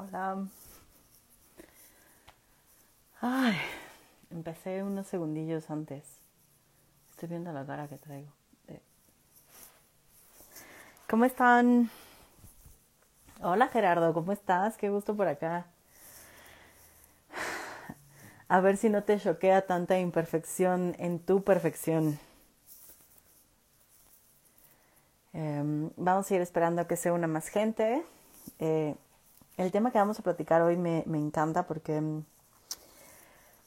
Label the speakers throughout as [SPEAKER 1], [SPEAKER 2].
[SPEAKER 1] Hola. Ay, empecé unos segundillos antes. Estoy viendo la cara que traigo. ¿Cómo están? Hola Gerardo, ¿cómo estás? Qué gusto por acá. A ver si no te choquea tanta imperfección en tu perfección. Em, vamos a ir esperando a que se una más gente. Eh, el tema que vamos a platicar hoy me, me encanta porque mm,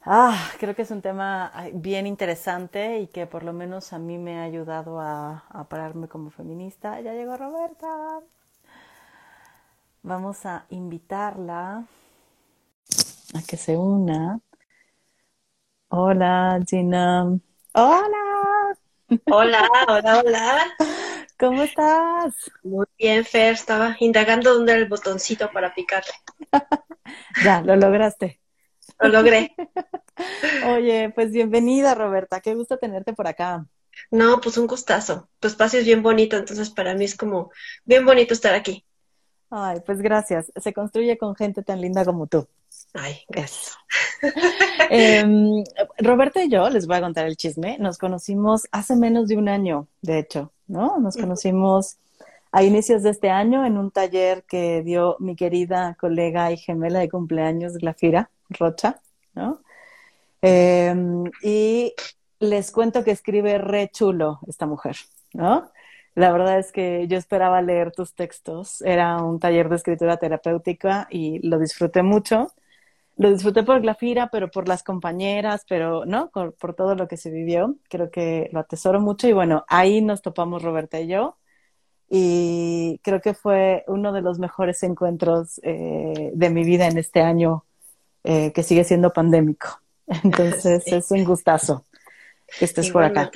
[SPEAKER 1] ah, creo que es un tema bien interesante y que por lo menos a mí me ha ayudado a, a pararme como feminista. Ya llegó Roberta. Vamos a invitarla a que se una. Hola, Gina.
[SPEAKER 2] Hola. Hola, hola, hola.
[SPEAKER 1] ¿Cómo estás?
[SPEAKER 2] Muy bien, Fer. Estaba indagando dónde era el botoncito para picarle.
[SPEAKER 1] ya, lo lograste.
[SPEAKER 2] Lo logré.
[SPEAKER 1] Oye, pues bienvenida, Roberta. Qué gusto tenerte por acá.
[SPEAKER 2] No, pues un gustazo. Tu espacio es bien bonito, entonces para mí es como bien bonito estar aquí.
[SPEAKER 1] Ay, pues gracias. Se construye con gente tan linda como tú.
[SPEAKER 2] Ay, gracias.
[SPEAKER 1] eh, Roberta y yo, les voy a contar el chisme, nos conocimos hace menos de un año, de hecho. ¿No? Nos conocimos a inicios de este año en un taller que dio mi querida colega y gemela de cumpleaños, Glafira Rocha, ¿no? Em, y les cuento que escribe re chulo esta mujer, ¿no? La verdad es que yo esperaba leer tus textos. Era un taller de escritura terapéutica y lo disfruté mucho. Lo disfruté por Glafira, pero por las compañeras, pero, ¿no? Por, todo lo que se vivió. Creo que lo atesoro mucho y bueno, ahí nos topamos Roberta y yo. Y creo que fue uno de los mejores encuentros eh, de mi vida en este año eh, que sigue siendo pandémico. Entonces es un gustazo que estés por acá.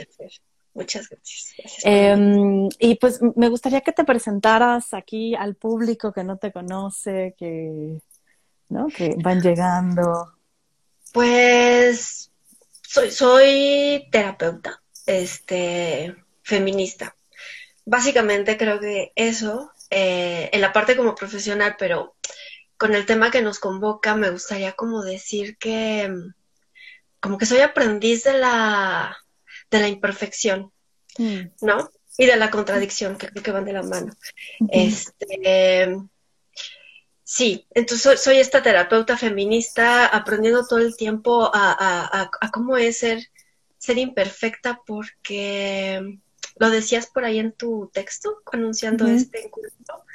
[SPEAKER 2] Muchas gracias.
[SPEAKER 1] Em, y pues me gustaría que te presentaras aquí al público que no te conoce, que ¿no? Que van llegando.
[SPEAKER 2] Pues soy, soy terapeuta, este, feminista. Básicamente creo que eso, eh, en la parte como profesional, pero con el tema que nos convoca, me gustaría como decir que, como que soy aprendiz de la, de la imperfección, mm. ¿no? Y de la contradicción, que creo que van de la mano. Este, Sí, entonces soy, esta terapeuta feminista aprendiendo todo el tiempo a, cómo es ser, ser imperfecta porque lo decías por ahí en tu texto anunciando este encuentro.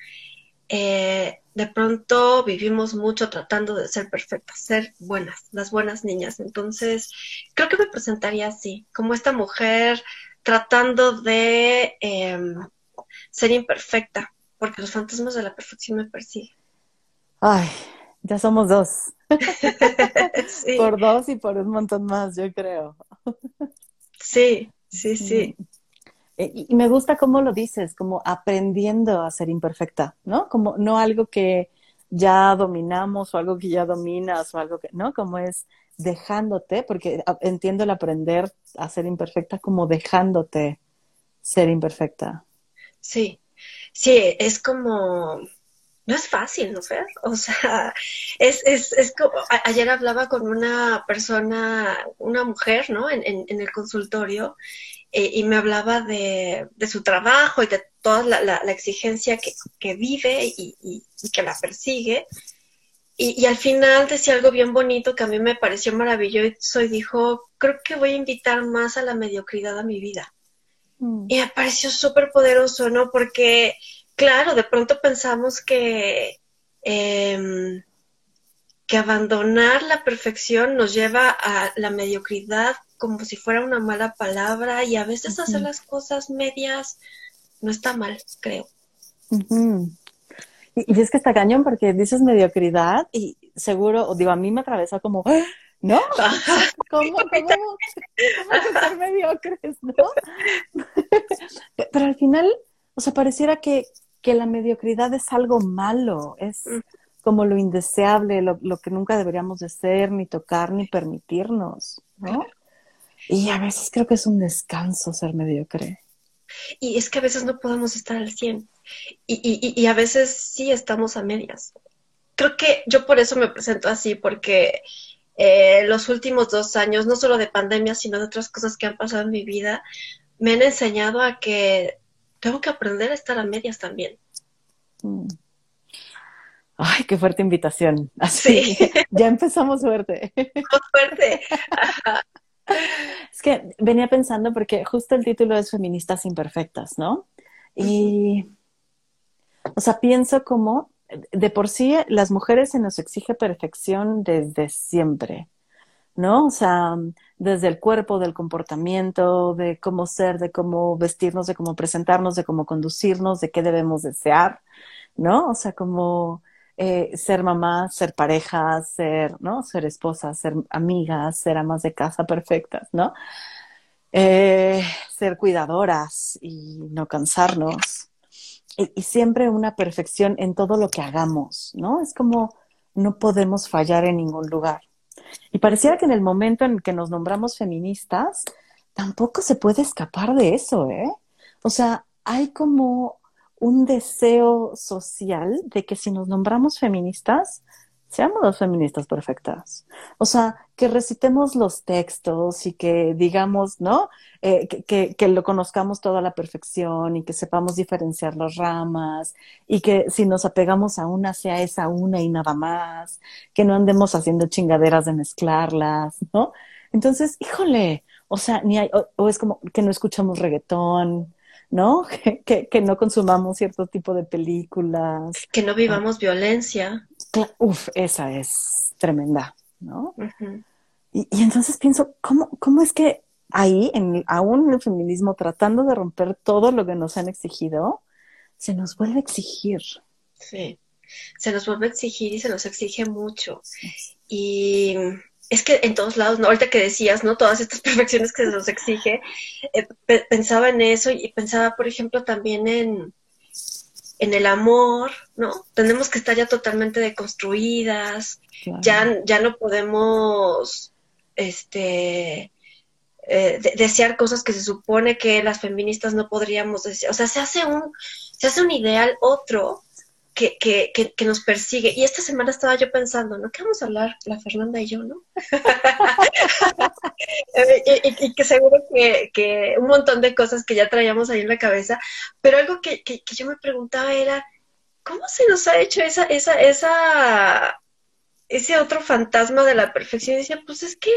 [SPEAKER 2] Eh, de pronto vivimos mucho tratando de ser perfectas, ser buenas, las buenas niñas. Entonces, creo que me presentaría así, como esta mujer tratando de em, ser imperfecta, porque los fantasmas de la perfección me persiguen.
[SPEAKER 1] Ay, ya somos dos. Por dos y por un montón más, yo creo.
[SPEAKER 2] sí, sí, sí.
[SPEAKER 1] Eh, y, me gusta cómo lo dices, como aprendiendo a ser imperfecta, ¿no? Como no algo que ya dominamos o algo que ya dominas o algo que, ¿no? Como es dejándote, porque entiendo el aprender a ser imperfecta como dejándote ser imperfecta.
[SPEAKER 2] Sí, sí, es como no es fácil, ¿no, Fer? O sea, es, es, es como, ayer hablaba con una persona, una mujer, ¿no? En, en, el consultorio, eh, y me hablaba de, de, su trabajo y de toda la, la, exigencia que, que vive y, y, que la persigue. Y, y, al final decía algo bien bonito que a mí me pareció maravilloso y dijo, creo que voy a invitar más a la mediocridad a mi vida. Mm. Y me pareció súper poderoso, ¿no? Porque claro, de pronto pensamos que, em, que abandonar la perfección nos lleva a la mediocridad como si fuera una mala palabra y a veces hacer las cosas medias no está mal, creo.
[SPEAKER 1] y, es que está cañón porque dices mediocridad y seguro, digo, a mí me atravesa como, ¡Ah! ¿no? ¿Cómo, cómo, ser mediocres, no? Pero al final, o sea, pareciera que, que la mediocridad es algo malo, es como lo indeseable, lo, que nunca deberíamos de ser, ni tocar, ni permitirnos, ¿no? Y a veces creo que es un descanso ser mediocre.
[SPEAKER 2] Y es que a veces no podemos estar al 100. Y, y, y a veces sí estamos a medias. creo que yo por eso me presento así, porque eh, los últimos dos años, no solo de pandemia, sino de otras cosas que han pasado en mi vida, me han enseñado a que tengo que aprender a estar a medias también.
[SPEAKER 1] Mm. Ay, qué fuerte invitación. Así, sí. ya empezamos fuerte.
[SPEAKER 2] fuerte.
[SPEAKER 1] Es que venía pensando porque justo el título es Feministas Imperfectas, ¿no? Y, o sea, pienso como, de por sí, las mujeres se nos exige perfección desde siempre, ¿no? O sea, desde el cuerpo, del comportamiento, de cómo ser, de cómo vestirnos, de cómo presentarnos, de cómo conducirnos, de qué debemos desear, ¿no? O sea, como eh, ser mamá, ser pareja, ser, ¿no? Ser esposa, ser amigas, ser amas de casa perfectas, ¿no? Eh, ser cuidadoras y no cansarnos. Y, y, siempre una perfección en todo lo que hagamos, ¿no? Es como no podemos fallar en ningún lugar. Y pareciera que en el momento en que nos nombramos feministas, tampoco se puede escapar de eso, ¿eh? O sea, hay como un deseo social de que si nos nombramos feministas, seamos las feministas perfectas. O sea, que recitemos los textos y que digamos, ¿no? Eh, que, que, lo conozcamos toda la perfección y que sepamos diferenciar las ramas y que si nos apegamos a una sea esa una y nada más, que no andemos haciendo chingaderas de mezclarlas, ¿no? Entonces, híjole, o sea, ni hay, o es como que no escuchamos reggaetón, ¿no? Que, que, no consumamos cierto tipo de películas.
[SPEAKER 2] Que no vivamos violencia.
[SPEAKER 1] Uf, esa es tremenda, ¿no? y, y, entonces pienso, ¿cómo, ¿cómo es que ahí, en, aún en el feminismo, tratando de romper todo lo que nos han exigido, se nos vuelve a exigir?
[SPEAKER 2] Sí, se nos vuelve a exigir y se nos exige mucho. Y es que en todos lados, ¿no? ahorita que decías, ¿no? Todas estas perfecciones que se nos exige, eh, pensaba en eso y pensaba, por ejemplo, también en, en el amor, ¿no? Tenemos que estar ya totalmente deconstruidas, ya, ya no podemos, este, eh, desear cosas que se supone que las feministas no podríamos desear. O sea, se hace un, se hace un ideal otro que, que, que, nos persigue. Y esta semana estaba yo pensando, ¿no? ¿Qué vamos a hablar la Fernanda y yo, no? y, que seguro que, que, un montón de cosas que ya traíamos ahí en la cabeza, pero algo que, que, yo me preguntaba era, ¿cómo se nos ha hecho esa, esa, esa, ese otro fantasma de la perfección? Y decía, pues es que,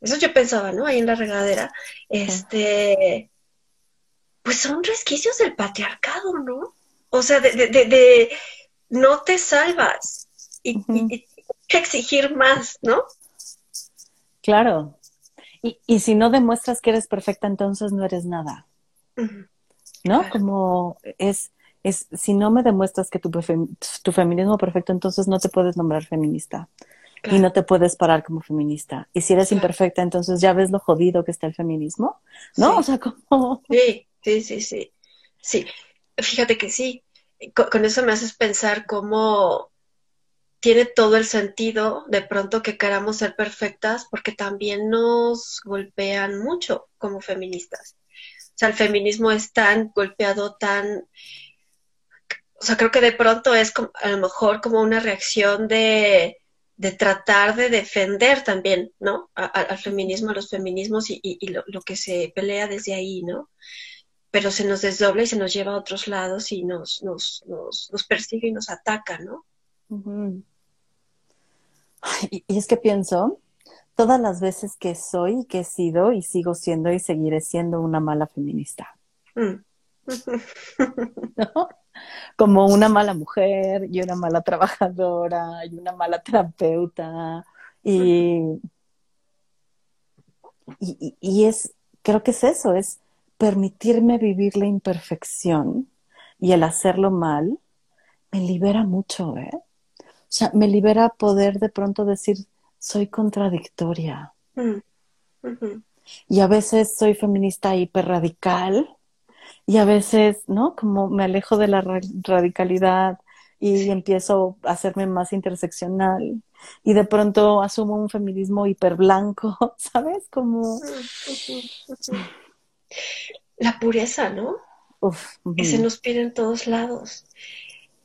[SPEAKER 2] eso yo pensaba, ¿no? Ahí en la regadera, este, pues son resquicios del patriarcado, ¿no? O sea, de, de, de, no te salvas y, que exigir más, ¿no?
[SPEAKER 1] Claro. Y, y, si no demuestras que eres perfecta, entonces no eres nada. ¿No? Como es, es, si no me demuestras que tu, tu feminismo perfecto, entonces no te puedes nombrar feminista. Y no te puedes parar como feminista. Y si eres imperfecta, entonces ya ves lo jodido que está el feminismo, ¿no? O sea, como...
[SPEAKER 2] Sí, sí, sí, sí. Sí, fíjate que sí, con, eso me haces pensar cómo tiene todo el sentido de pronto que queramos ser perfectas porque también nos golpean mucho como feministas. O sea, el feminismo es tan golpeado, tan... O sea, creo que de pronto es a lo mejor como una reacción de, de tratar de defender también, ¿no? al feminismo, a los feminismos y, y, lo, lo, que se pelea desde ahí, ¿no? Pero se nos desdobla y se nos lleva a otros lados y nos, nos, nos, nos persigue y nos ataca, ¿no?
[SPEAKER 1] y, es que pienso, todas las veces que soy, que he sido y sigo siendo y seguiré siendo una mala feminista. Mm. ¿No? Como una mala mujer y una mala trabajadora y una mala terapeuta. Y, y, y es, creo que es eso, es permitirme vivir la imperfección y el hacerlo mal, me libera mucho, ¿eh? O sea, me libera poder de pronto decir, soy contradictoria. Mm. Y a veces soy feminista hiperradical y a veces, ¿no? Como me alejo de la radicalidad y empiezo a hacerme más interseccional y de pronto asumo un feminismo hiperblanco, ¿sabes? Como... Mm,
[SPEAKER 2] la pureza, ¿no? que se nos pide en todos lados.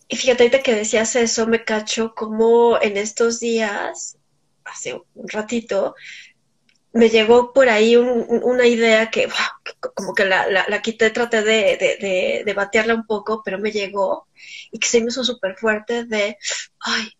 [SPEAKER 2] Y fíjate, ahorita que decías eso, me cacho como en estos días, hace un ratito, me llegó por ahí una idea que, como que la, la, quité, traté de, de, de, batearla un poco, pero me llegó y que se me hizo súper fuerte de, ay,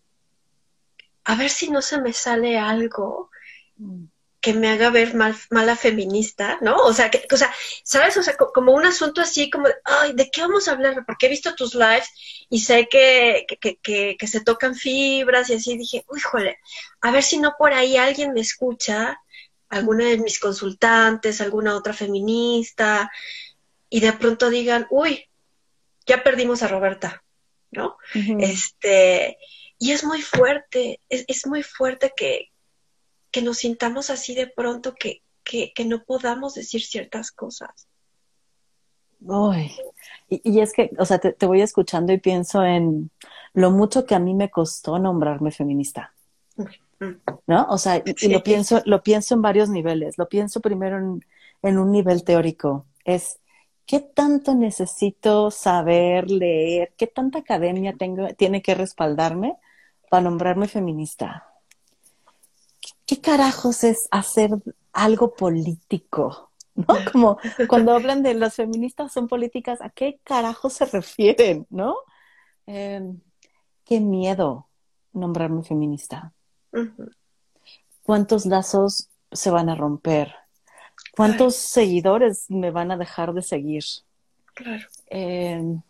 [SPEAKER 2] a ver si no se me sale algo mm que me haga ver mal, mala feminista, ¿no? O sea, que, o sea, ¿sabes? O sea, como un asunto así como, ay, ¿de qué vamos a hablar? Porque he visto tus lives y sé que, que, que, que se tocan fibras y así dije, uy, jole, a ver si no por ahí alguien me escucha, alguna de mis consultantes, alguna otra feminista, y de pronto digan, uy, ya perdimos a Roberta, ¿no? Este, y es muy fuerte, es, es muy fuerte que, que nos sintamos así de pronto que, que, que no podamos decir ciertas cosas.
[SPEAKER 1] Uy. Y, es que, o sea, te, voy escuchando y pienso en lo mucho que a mí me costó nombrarme feminista. ¿No? O sea, y, lo pienso, lo pienso en varios niveles. Lo pienso primero en, en un nivel teórico. Es ¿qué tanto necesito saber, leer? ¿Qué tanta academia tengo, tiene que respaldarme para nombrarme feminista? ¿Qué carajos es hacer algo político? ¿No? Como cuando hablan de las feministas son políticas, ¿a qué carajos se refieren? ¿No? Em, qué miedo nombrarme feminista. ¿Cuántos lazos se van a romper? ¿Cuántos seguidores me van a dejar de seguir?
[SPEAKER 2] Claro.
[SPEAKER 1] Em,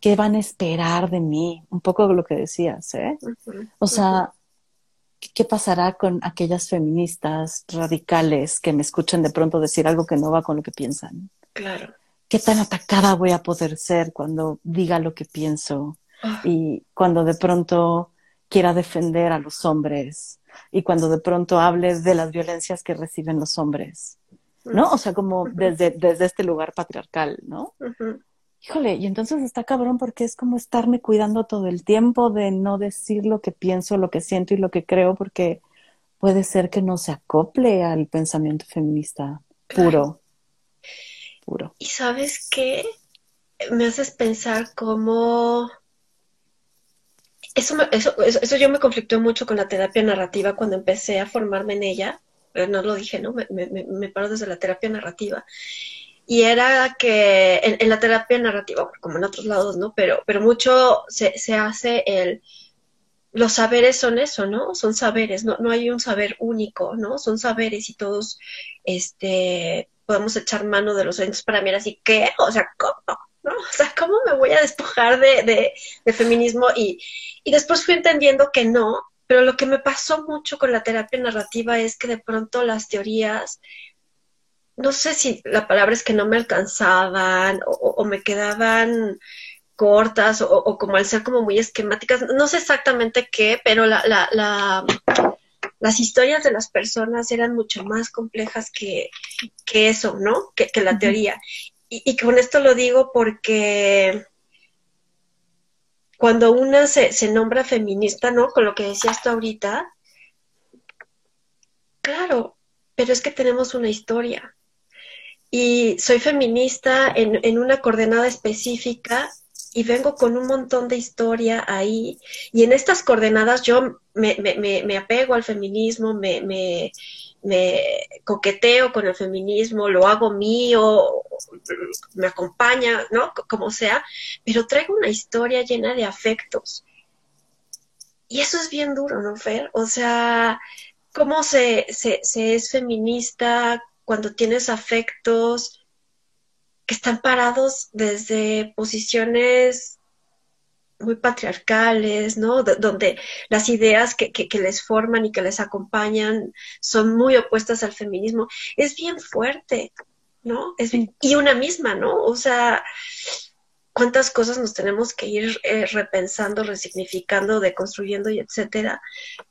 [SPEAKER 1] ¿Qué van a esperar de mí? Un poco lo que decías, ¿eh? O sea, ¿qué pasará con aquellas feministas radicales que me escuchan de pronto decir algo que no va con lo que piensan?
[SPEAKER 2] Claro.
[SPEAKER 1] ¿Qué tan atacada voy a poder ser cuando diga lo que pienso? Ah. Y cuando de pronto quiera defender a los hombres y cuando de pronto hable de las violencias que reciben los hombres, ¿no? O sea, como desde, desde este lugar patriarcal, ¿no? Híjole, y entonces está cabrón porque es como estarme cuidando todo el tiempo de no decir lo que pienso, lo que siento y lo que creo, porque puede ser que no se acople al pensamiento feminista puro. Puro.
[SPEAKER 2] Y sabes qué? Me haces pensar cómo... Eso, eso, eso, yo me conflictó mucho con la terapia narrativa cuando empecé a formarme en ella. No lo dije, ¿no? Me, me, me paro desde la terapia narrativa y era que en, la terapia narrativa, como en otros lados, ¿no? Pero, pero mucho se, se hace el, los saberes son eso, ¿no? Son saberes, no, no hay un saber único, ¿no? Son saberes y todos, este, podemos echar mano de los eventos para mirar así, ¿qué? O sea, ¿cómo? ¿No? O sea, ¿cómo me voy a despojar de, de, de feminismo? Y, y después fui entendiendo que no, pero lo que me pasó mucho con la terapia narrativa es que de pronto las teorías no sé si la palabra es que no me alcanzaban o, me quedaban cortas o, como al ser como muy esquemáticas, no sé exactamente qué, pero la, la, la, las historias de las personas eran mucho más complejas que, que eso, ¿no? Que, la teoría. Y, y, con esto lo digo porque cuando una se, se nombra feminista, ¿no? Con lo que decías tú ahorita, claro, pero es que tenemos una historia y soy feminista en, en, una coordenada específica y vengo con un montón de historia ahí. Y en estas coordenadas yo me, me, me, apego al feminismo, me, me, coqueteo con el feminismo, lo hago mío, me acompaña, ¿no? Como sea, pero traigo una historia llena de afectos. Y eso es bien duro, ¿no, Fer? O sea, cómo se, se, se es feminista, cuando tienes afectos que están parados desde posiciones muy patriarcales, ¿no? donde las ideas que, que, les forman y que les acompañan son muy opuestas al feminismo. Es bien fuerte, ¿no? Es y una misma, ¿no? O sea, cuántas cosas nos tenemos que ir eh, repensando, resignificando, deconstruyendo y etcétera,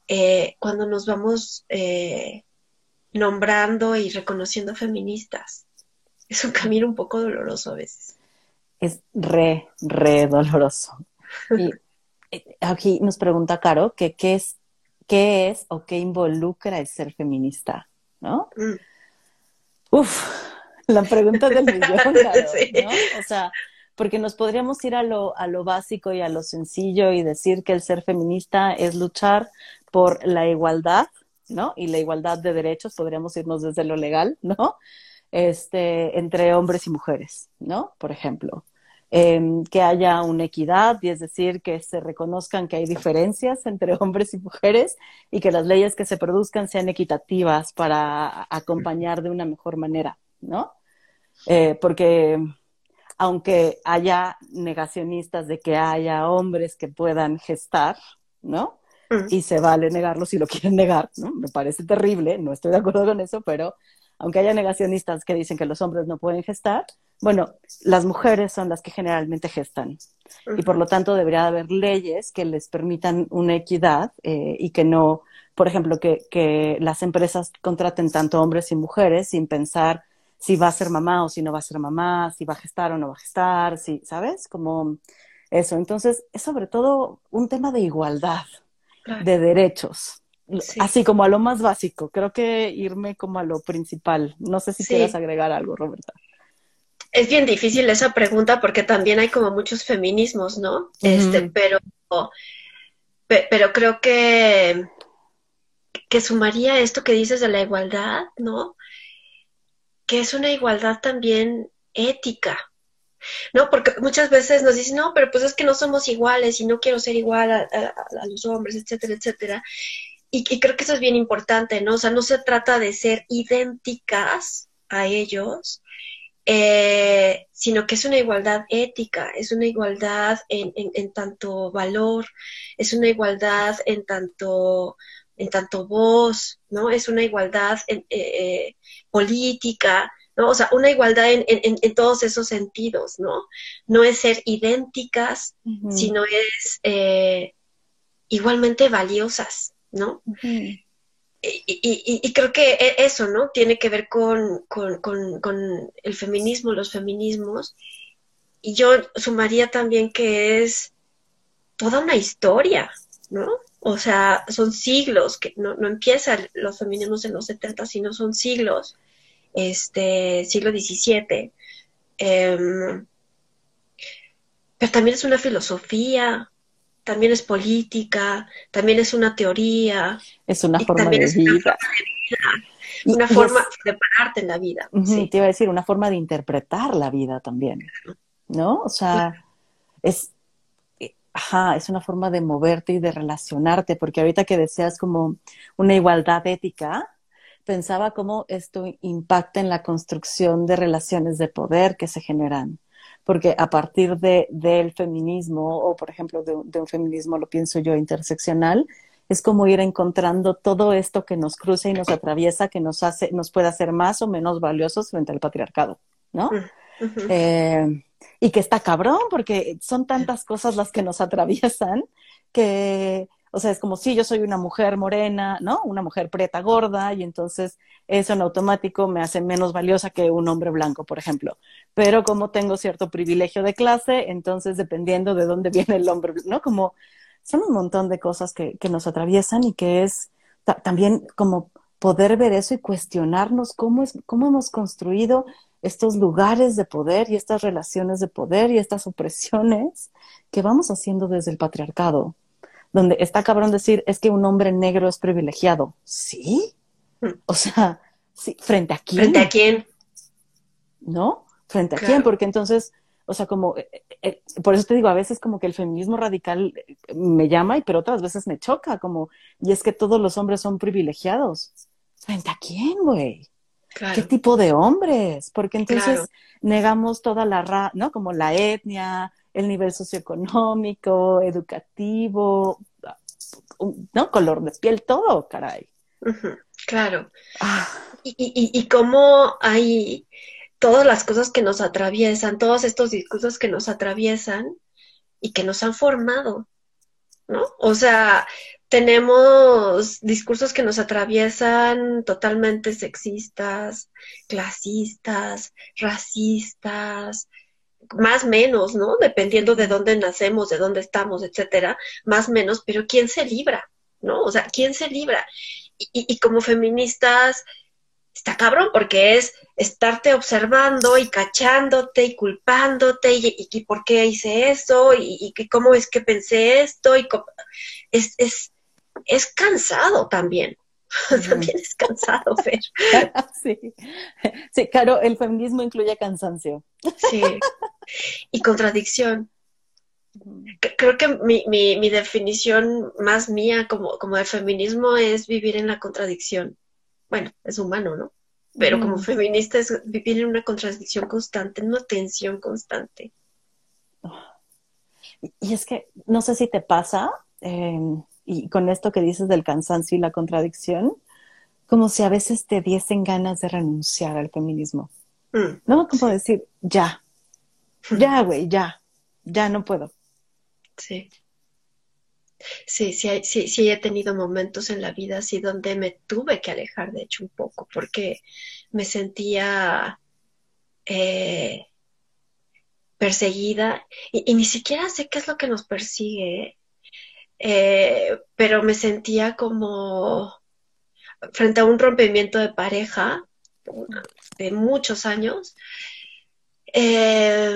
[SPEAKER 2] eh, cuando nos vamos eh, nombrando y reconociendo feministas. Es un camino un poco doloroso a veces.
[SPEAKER 1] Es re, re doloroso. Y eh, aquí nos pregunta Caro que qué es, qué es o qué involucra el ser feminista, ¿no? Mm. Uf, la pregunta del millón, Caro, ¿no? O sea, porque nos podríamos ir a lo, a lo básico y a lo sencillo y decir que el ser feminista es luchar por la igualdad, ¿no? Y la igualdad de derechos, podríamos irnos desde lo legal, ¿no? Este, entre hombres y mujeres, ¿no? Por ejemplo. Em, que haya una equidad, y es decir, que se reconozcan que hay diferencias entre hombres y mujeres y que las leyes que se produzcan sean equitativas para acompañar de una mejor manera, ¿no? Eh, porque aunque haya negacionistas de que haya hombres que puedan gestar, ¿no? Y se vale negarlo si lo quieren negar, ¿no? Me parece terrible, no estoy de acuerdo con eso, pero aunque haya negacionistas que dicen que los hombres no pueden gestar, bueno, las mujeres son las que generalmente gestan y por lo tanto debería haber leyes que les permitan una equidad eh, y que no, por ejemplo, que, que las empresas contraten tanto hombres y mujeres sin pensar si va a ser mamá o si no va a ser mamá, si va a gestar o no va a gestar, si, ¿sabes? Como eso. Entonces, es sobre todo un tema de igualdad, de derechos. Así como a lo más básico, creo que irme como a lo principal. No sé si quieres agregar algo, Roberta.
[SPEAKER 2] Es bien difícil esa pregunta porque también hay como muchos feminismos, ¿no? Este, pero, pero creo que, que sumaría esto que dices de la igualdad, ¿no? Que es una igualdad también ética, ¿no? Porque muchas veces nos dicen, no, pero pues es que no somos iguales y no quiero ser igual a, a los hombres, etcétera, etcétera. Y, creo que eso es bien importante, ¿no? O sea, no se trata de ser idénticas a ellos, eh, sino que es una igualdad ética, es una igualdad en, en, tanto valor, es una igualdad en tanto, en tanto voz, ¿no? Es una igualdad en, eh, eh, política, ¿no? O sea, una igualdad en, en, todos esos sentidos, ¿no? No es ser idénticas, sino es igualmente valiosas, ¿no? y, y, creo que e, eso, ¿no? Tiene que ver con, el feminismo, los feminismos. Y yo sumaría también que es toda una historia, ¿no? O sea, son siglos, que no, no empiezan los feminismos en los 70, sino son siglos, este, siglo XVII. Em, pero también es una filosofía, también es política, también es una teoría.
[SPEAKER 1] Es una forma de vida.
[SPEAKER 2] Una forma de, pararte en la vida.
[SPEAKER 1] sí. Te iba a decir, una forma de interpretar la vida también, ¿no? O sea, es, eh, ajá, es una forma de moverte y de relacionarte, porque ahorita que deseas como una igualdad ética, pensaba cómo esto impacta en la construcción de relaciones de poder que se generan porque a partir de, del feminismo, o por ejemplo de, un feminismo, lo pienso yo, interseccional, es como ir encontrando todo esto que nos cruza y nos atraviesa, que nos hace, nos puede hacer más o menos valiosos frente al patriarcado, ¿no? Mm, eh, y que está cabrón, porque son tantas cosas las que nos atraviesan que o sea, es como si yo soy una mujer morena, ¿no? Una mujer preta gorda y entonces eso en automático me hace menos valiosa que un hombre blanco, por ejemplo. Pero como tengo cierto privilegio de clase, entonces dependiendo de dónde viene el hombre, ¿no? Como son un montón de cosas que, que nos atraviesan y que es también como poder ver eso y cuestionarnos cómo, es, cómo hemos construido estos lugares de poder y estas relaciones de poder y estas opresiones que vamos haciendo desde el patriarcado donde está cabrón decir, es que un hombre negro es privilegiado. ¿Sí? Mm. O sea, sí, ¿frente a quién?
[SPEAKER 2] ¿Frente a quién?
[SPEAKER 1] ¿No? ¿Frente a quién? Porque entonces, o sea, como, eh, eh, eh, por eso te digo, a veces como que el feminismo radical me llama, y pero otras veces me choca, como, y es que todos los hombres son privilegiados. ¿Frente a quién, güey? ¿Qué tipo de hombres? Porque entonces negamos toda la, ra ¿no? Como la etnia, el nivel socioeconómico, educativo, ¿no? Color de piel, todo, caray.
[SPEAKER 2] claro. Ah. Y, y, y cómo hay todas las cosas que nos atraviesan, todos estos discursos que nos atraviesan y que nos han formado, ¿no? O sea, tenemos discursos que nos atraviesan totalmente sexistas, clasistas, racistas, más menos, ¿no? Dependiendo de dónde nacemos, de dónde estamos, etcétera, más menos, pero ¿quién se libra? ¿No? O sea, ¿quién se libra? Y, como feministas, está cabrón porque es estarte observando y cachándote y culpándote y, y, por qué hice eso y, y, cómo es que pensé esto y es, es, es cansado también. también es cansado, Fer.
[SPEAKER 1] sí. sí, claro, el feminismo incluye cansancio.
[SPEAKER 2] sí, y contradicción. Creo que mi, mi, mi definición más mía como, como de feminismo es vivir en la contradicción bueno, es humano, ¿no? Pero como feminista es vivir en una contradicción constante, en una tensión constante.
[SPEAKER 1] Y es que no sé si te pasa, em, y con esto que dices del cansancio y la contradicción, como si a veces te diesen ganas de renunciar al feminismo. Mm, ¿No? Como decir, ya, ya, güey, ya, ya no puedo.
[SPEAKER 2] Sí. Sí, sí, sí, sí he tenido momentos en la vida así donde me tuve que alejar, de hecho, un poco, porque me sentía eh, perseguida y, ni siquiera sé qué es lo que nos persigue, eh, pero me sentía como frente a un rompimiento de pareja de muchos años. Eh,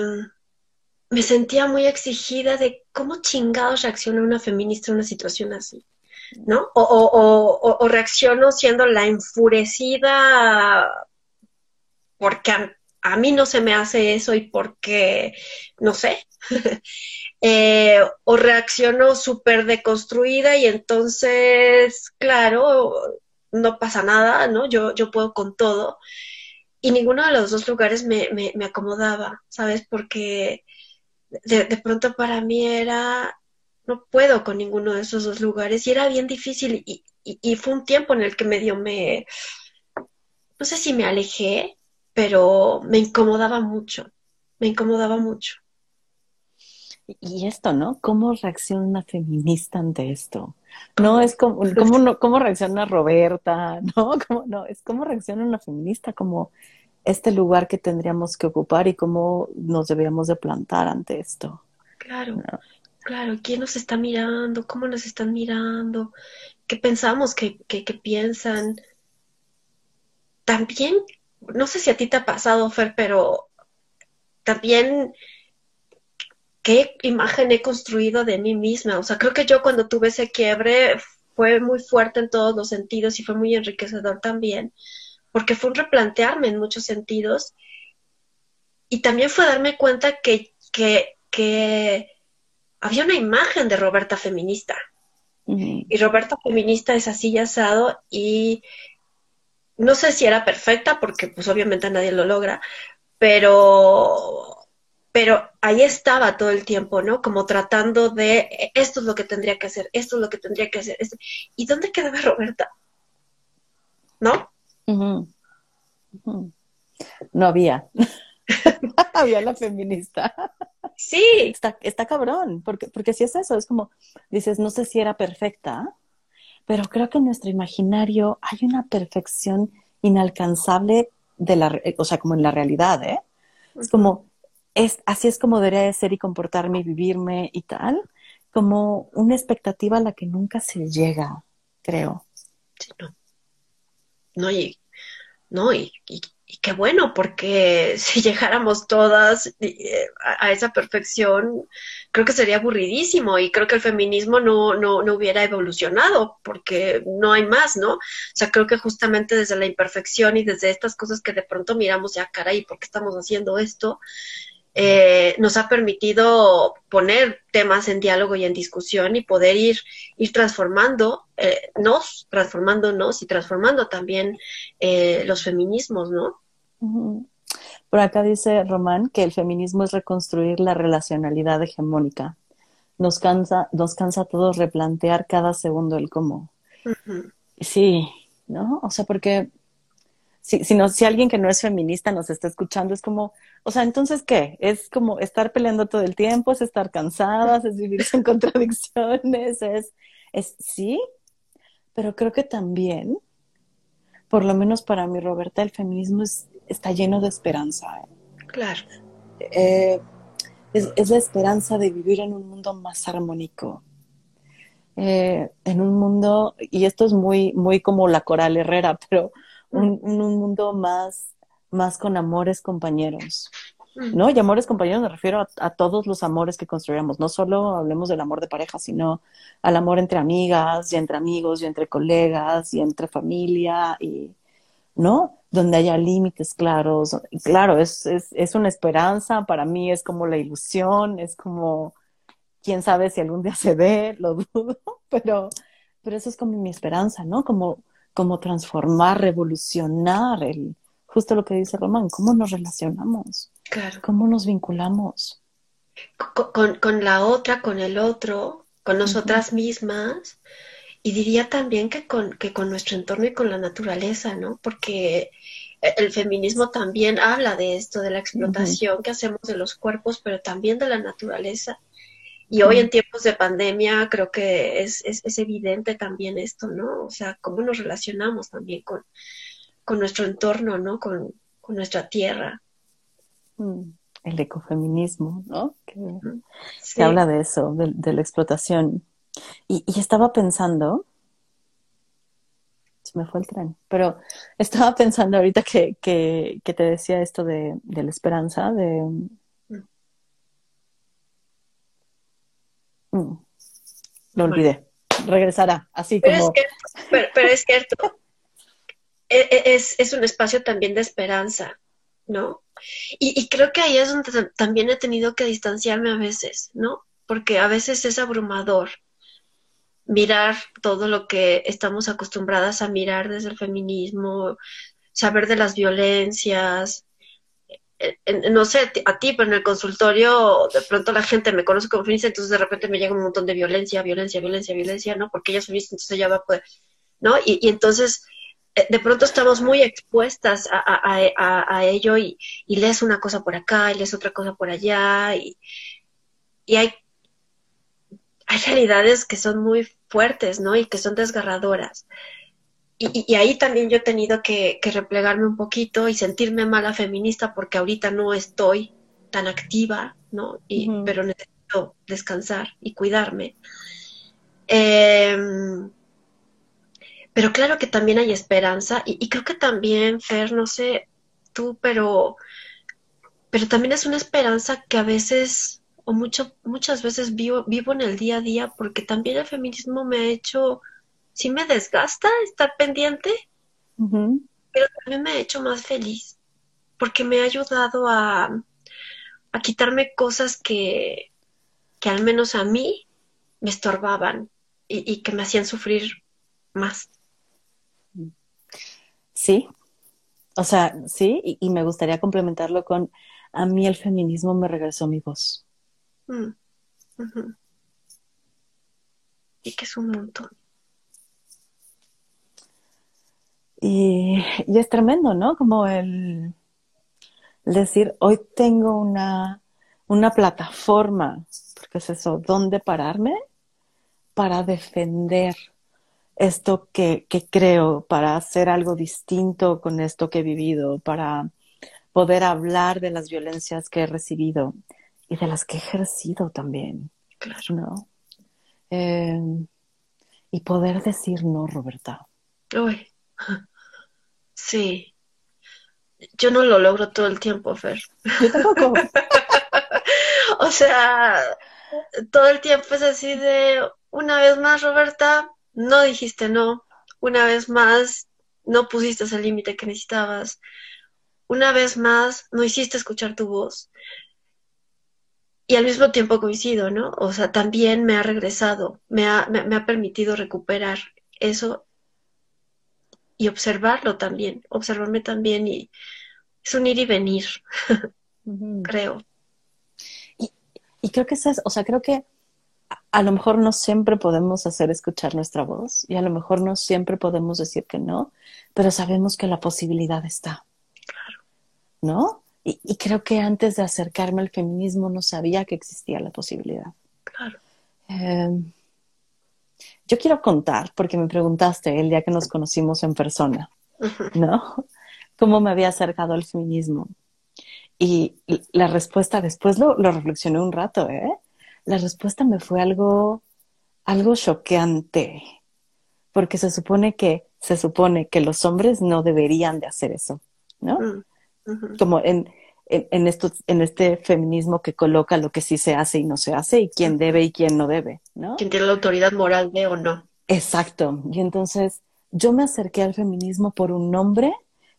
[SPEAKER 2] me sentía muy exigida de cómo chingados reacciona una feminista en una situación así, ¿no? O, reacciono siendo la enfurecida porque a, mí no se me hace eso y porque, no sé, eh, o reacciono súper deconstruida y entonces, claro, no pasa nada, ¿no? Yo, yo puedo con todo. Y ninguno de los dos lugares me, me, me acomodaba, ¿sabes? Porque de, pronto para mí era, no puedo con ninguno de esos dos lugares y era bien difícil y, y, fue un tiempo en el que medio me, no sé si me alejé, pero me incomodaba mucho, me incomodaba mucho.
[SPEAKER 1] Y esto, ¿no? ¿Cómo reacciona una feminista ante esto? No es como, ¿cómo, no, cómo reacciona Roberta, ¿no? ¿Cómo, no, es cómo reacciona una feminista, como este lugar que tendríamos que ocupar y cómo nos deberíamos de plantar ante esto.
[SPEAKER 2] Claro, claro, ¿quién nos está mirando? ¿Cómo nos están mirando? ¿Qué pensamos que, que, piensan? También, no sé si a ti te ha pasado, Fer, pero también qué imagen he construido de mí misma. O sea, creo que yo cuando tuve ese quiebre fue muy fuerte en todos los sentidos y fue muy enriquecedor también porque fue un replantearme en muchos sentidos y también fue darme cuenta que, que, había una imagen de Roberta feminista. Y Roberta feminista es así y asado y no sé si era perfecta porque pues obviamente nadie lo logra, pero pero ahí estaba todo el tiempo, ¿no? Como tratando de esto es lo que tendría que hacer, esto es lo que tendría que hacer. ¿Y dónde quedaba Roberta? ¿No?
[SPEAKER 1] No había. había la feminista.
[SPEAKER 2] Sí.
[SPEAKER 1] Está, está cabrón, porque, porque si es eso, es como, dices, no sé si era perfecta, pero creo que en nuestro imaginario hay una perfección inalcanzable de la, o sea, como en la realidad, ¿eh? Es como, es, así es como debería de ser y comportarme y vivirme y tal, como una expectativa a la que nunca se llega, creo.
[SPEAKER 2] Sí, no. ¿no? Y, ¿no? Y, qué bueno, porque si llegáramos todas eh, a, esa perfección, creo que sería aburridísimo y creo que el feminismo no, no, no hubiera evolucionado porque no hay más, ¿no? O sea, creo que justamente desde la imperfección y desde estas cosas que de pronto miramos ya, caray, ¿por qué estamos haciendo esto? Eh, nos ha permitido poner temas en diálogo y en discusión y poder ir, ir transformando, eh, nos, transformándonos y transformando también eh, los feminismos, ¿no?
[SPEAKER 1] Por acá dice Román que el feminismo es reconstruir la relacionalidad hegemónica. Nos cansa, nos cansa a todos replantear cada segundo el cómo. Sí, ¿no? O sea, porque si, si, no, si alguien que no es feminista nos está escuchando, es como, o sea, entonces, ¿qué? Es como estar peleando todo el tiempo, es estar cansadas, es vivir sin contradicciones, es, es, sí, pero creo que también, por lo menos para mí, Roberta, el feminismo es, está lleno de esperanza. ¿eh?
[SPEAKER 2] Claro.
[SPEAKER 1] Eh, es, es, la esperanza de vivir en un mundo más armónico. Eh, en un mundo, y esto es muy, muy como la coral herrera, pero un, un mundo más, más con amores compañeros. ¿no? Y amores compañeros me refiero a, todos los amores que construyamos, no solo hablemos del amor de pareja, sino al amor entre amigas y entre amigos y entre colegas y entre familia y, ¿no? Donde haya límites claros. claro, es, es, es una esperanza, para mí es como la ilusión, es como, quién sabe si algún día se ve, lo dudo, pero, pero eso es como mi esperanza, ¿no? Como, como transformar, revolucionar el, justo lo que dice Román, cómo nos relacionamos, claro. cómo nos vinculamos.
[SPEAKER 2] Con, la otra, con el otro, con nosotras mismas, y diría también que con, que con nuestro entorno y con la naturaleza, ¿no? Porque el feminismo también habla de esto, de la explotación que hacemos de los cuerpos, pero también de la naturaleza. Y hoy en tiempos de pandemia creo que es, es, es, evidente también esto, ¿no? O sea, cómo nos relacionamos también con, con nuestro entorno, ¿no? Con, nuestra tierra.
[SPEAKER 1] Mm, el ecofeminismo, ¿no? Que, habla de eso, de, la explotación. Y, estaba pensando, se me fue el tren, pero estaba pensando ahorita que, te decía esto de, la esperanza, de... Mm. Lo olvidé. Regresará, así como...
[SPEAKER 2] pero es cierto, e, e, es, es, un espacio también de esperanza, ¿no? Y, creo que ahí es donde también he tenido que distanciarme a veces, ¿no? Porque a veces es abrumador mirar todo lo que estamos acostumbradas a mirar desde el feminismo, saber de las violencias. No sé, a ti, pero en el consultorio de pronto la gente me conoce como feminista, entonces de repente me llega un montón de violencia, violencia, violencia, violencia, ¿no? Porque ella es feminista, entonces ella va a poder, ¿no? Y, y entonces eh, de pronto estamos muy expuestas a, ello y, lees una cosa por acá y lees otra cosa por allá y, hay, hay realidades que son muy fuertes, ¿no? Y que son desgarradoras. Y, ahí también yo he tenido que, replegarme un poquito y sentirme mala feminista porque ahorita no estoy tan activa, ¿no? Y, Pero necesito descansar y cuidarme. Eh, pero claro que también hay esperanza y, creo que también, Fer, no sé tú, pero, pero también es una esperanza que a veces o mucho, muchas veces vivo, vivo en el día a día porque también el feminismo me ha hecho, sí me desgasta estar pendiente, pero también me ha hecho más feliz porque me ha ayudado a, a quitarme cosas que, que al menos a mí me estorbaban y, y que me hacían sufrir más.
[SPEAKER 1] Sí, o sea, sí, y, me gustaría complementarlo con, a mí el feminismo me regresó mi voz. Mm,
[SPEAKER 2] y que es un montón.
[SPEAKER 1] Y, es tremendo, ¿no? Como el, decir, hoy tengo una, una plataforma, porque es eso, ¿dónde pararme? Para defender esto que, creo, para hacer algo distinto con esto que he vivido, para poder hablar de las violencias que he recibido y de las que he ejercido también. Claro. ¿no? Eh, y poder decir no, Roberta.
[SPEAKER 2] Uy, sí. Yo no lo logro todo el tiempo, Fer.
[SPEAKER 1] Yo tampoco.
[SPEAKER 2] o sea, todo el tiempo es así de, una vez más, Roberta, no dijiste no, una vez más no pusiste ese límite que necesitabas, una vez más no hiciste escuchar tu voz. Y al mismo tiempo coincido, ¿no? O sea, también me ha regresado, me ha, me, ha permitido recuperar eso y observarlo también, observarme también y es un ir y venir, creo.
[SPEAKER 1] Y, y, creo que es, o sea, creo que a lo mejor no siempre podemos hacer escuchar nuestra voz y a lo mejor no siempre podemos decir que no, pero sabemos que la posibilidad está. Claro. ¿No? Y, creo que antes de acercarme al feminismo no sabía que existía la posibilidad.
[SPEAKER 2] Claro.
[SPEAKER 1] Em, yo quiero contar, porque me preguntaste el día que nos conocimos en persona, ¿no? ¿Cómo me había acercado al feminismo? Y la respuesta después lo, lo reflexioné un rato, ¿eh? la respuesta me fue algo, algo choqueante, porque se supone que se supone que los hombres no deberían de hacer eso, ¿no? Mm, Como en, en, esto, en este feminismo que coloca lo que sí se hace y no se hace y quién debe y quién no debe, ¿no?
[SPEAKER 2] Quién tiene la autoridad moral de o no.
[SPEAKER 1] Exacto. Y entonces yo me acerqué al feminismo por un hombre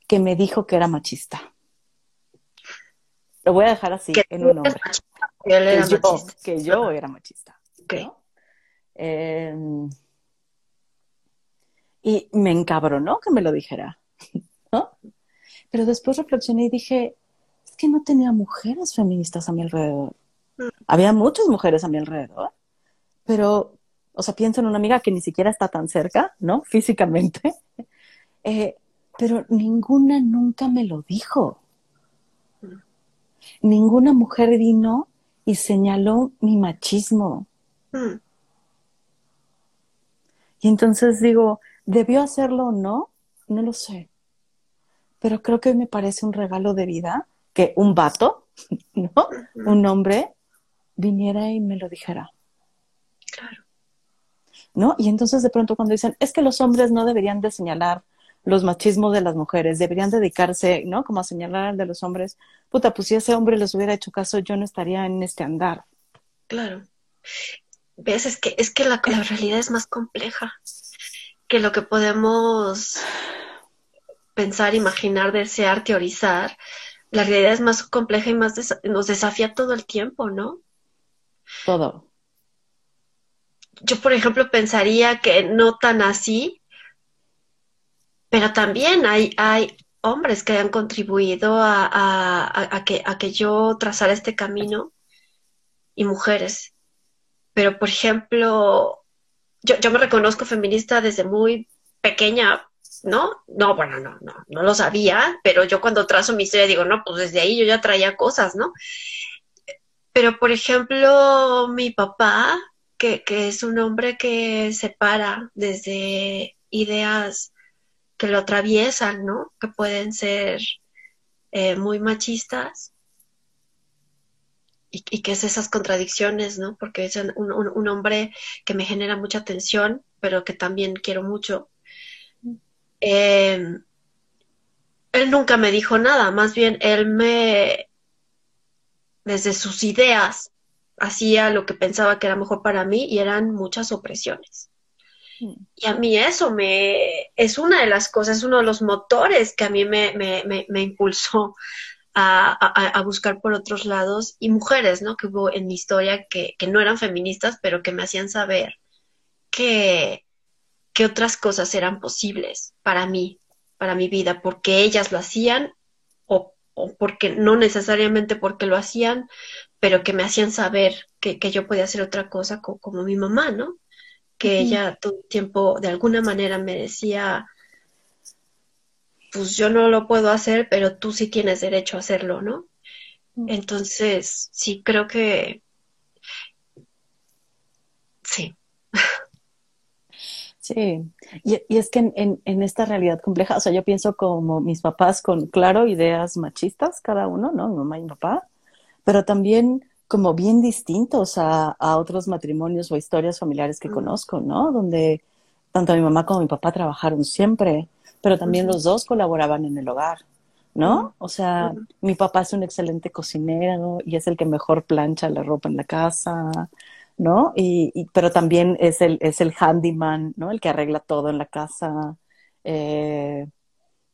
[SPEAKER 1] que me dijo que era machista. Lo voy a dejar así, en un nombre. Que, era yo, que yo era machista. Em, y me encabronó que me lo dijera, ¿no? Pero después reflexioné y dije, que no tenía mujeres feministas a mi alrededor. Mm. Había muchas mujeres a mi alrededor, pero, o sea, pienso en una amiga que ni siquiera está tan cerca, ¿no? Físicamente, eh, pero ninguna nunca me lo dijo. Mm. Ninguna mujer vino y señaló mi machismo. Mm. Y entonces digo, ¿debió hacerlo o no? No lo sé. Pero creo que me parece un regalo de vida que un vato, ¿no? Un hombre viniera y me lo dijera. Claro. ¿No? Y entonces de pronto cuando dicen, es que los hombres no deberían de señalar los machismos de las mujeres, deberían dedicarse, ¿no? Como a señalar al de los hombres. Puta, pues si ese hombre les hubiera hecho caso, yo no estaría en este andar.
[SPEAKER 2] Claro. ¿Ves? Es que, es que la, realidad es más compleja que lo que podemos pensar, imaginar, desear, teorizar. La realidad es más compleja y más nos desafía todo el tiempo, ¿no?
[SPEAKER 1] Todo.
[SPEAKER 2] Yo, por ejemplo, pensaría que no tan así, pero también hay, hay hombres que han contribuido a, que, a que yo trazara este camino y mujeres. Pero, por ejemplo, yo, yo me reconozco feminista desde muy pequeña, ¿no? No, bueno, no, no, no lo sabía, pero yo cuando trazo mi historia digo, no, pues desde ahí yo ya traía cosas, ¿no? Pero, por ejemplo, mi papá, que, que es un hombre que se para desde ideas que lo atraviesan, ¿no? Que pueden ser eh, muy machistas. Y, que es esas contradicciones, ¿no? Porque es un, un, hombre que me genera mucha tensión, pero que también quiero mucho. Em, él nunca me dijo nada, más bien él me, desde sus ideas, hacía lo que pensaba que era mejor para mí y eran muchas opresiones. Y a mí eso me es una de las cosas, uno de los motores que a mí me, me, me, impulsó a, a, buscar por otros lados y mujeres, ¿no? Que hubo en mi historia que, que no eran feministas, pero que me hacían saber que, que otras cosas eran posibles para mí, para mi vida, porque ellas lo hacían o, o porque no necesariamente porque lo hacían, pero que me hacían saber que, que yo podía hacer otra cosa como mi mamá, ¿no? que ella todo el tiempo de alguna manera me decía, pues yo no lo puedo hacer, pero tú sí tienes derecho a hacerlo, ¿no? Entonces, sí, creo que sí.
[SPEAKER 1] Sí, y, es que en, en, esta realidad compleja, o sea, yo pienso como mis papás con, claro, ideas machistas, cada uno, ¿no? Mi mamá y mi papá, pero también como bien distintos a, a otros matrimonios o historias familiares que mm. conozco, ¿no? Donde tanto mi mamá como mi papá trabajaron siempre, pero también los dos colaboraban en el hogar, ¿no? O sea, mi papá es un excelente cocinero y es el que mejor plancha la ropa en la casa, ¿no? Y, y pero también es el, es el handyman, ¿no? El que arregla todo en la casa. Eh,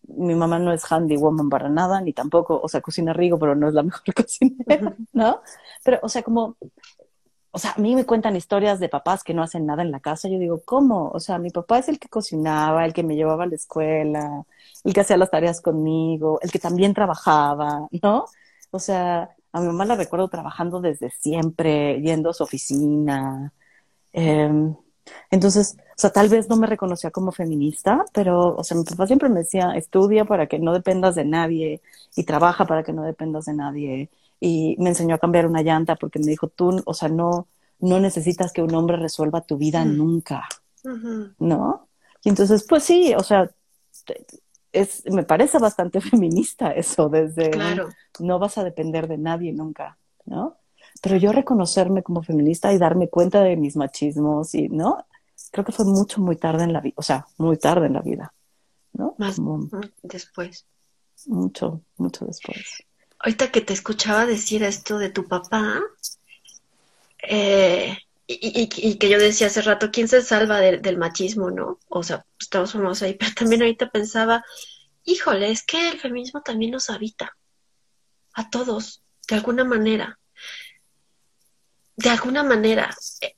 [SPEAKER 1] mi mamá no es handy woman para nada, ni tampoco, o sea, cocina rico, pero no es la mejor cocinera, ¿no? Pero, o sea, como, o sea, a mí me cuentan historias de papás que no hacen nada en la casa. Yo digo, ¿cómo? O sea, mi papá es el que cocinaba, el que me llevaba a la escuela, el que hacía las tareas conmigo, el que también trabajaba, ¿no? O sea, a mi mamá la recuerdo trabajando desde siempre, yendo a su oficina. Eh, entonces, o sea, tal vez no me reconocía como feminista, pero, o sea, mi papá siempre me decía, estudia para que no dependas de nadie y trabaja para que no dependas de nadie. Y me enseñó a cambiar una llanta porque me dijo, tú, o sea, no, no necesitas que un hombre resuelva tu vida mm. nunca, ¿no? Y entonces, pues sí, o sea, es, me parece bastante feminista eso, desde claro. no vas a depender de nadie nunca, ¿no? Pero yo reconocerme como feminista y darme cuenta de mis machismos y, ¿no? Creo que fue mucho, muy tarde en la vida, o sea, muy tarde en la vida. ¿no?
[SPEAKER 2] Más después.
[SPEAKER 1] Mucho, mucho después.
[SPEAKER 2] Ahorita que te escuchaba decir esto de tu papá, eh, y, que yo decía hace rato, ¿quién se salva del machismo, no? O sea, estamos formados ahí, pero también ahorita pensaba, híjole, es que el feminismo también nos habita a todos, de alguna manera. De alguna manera, eh,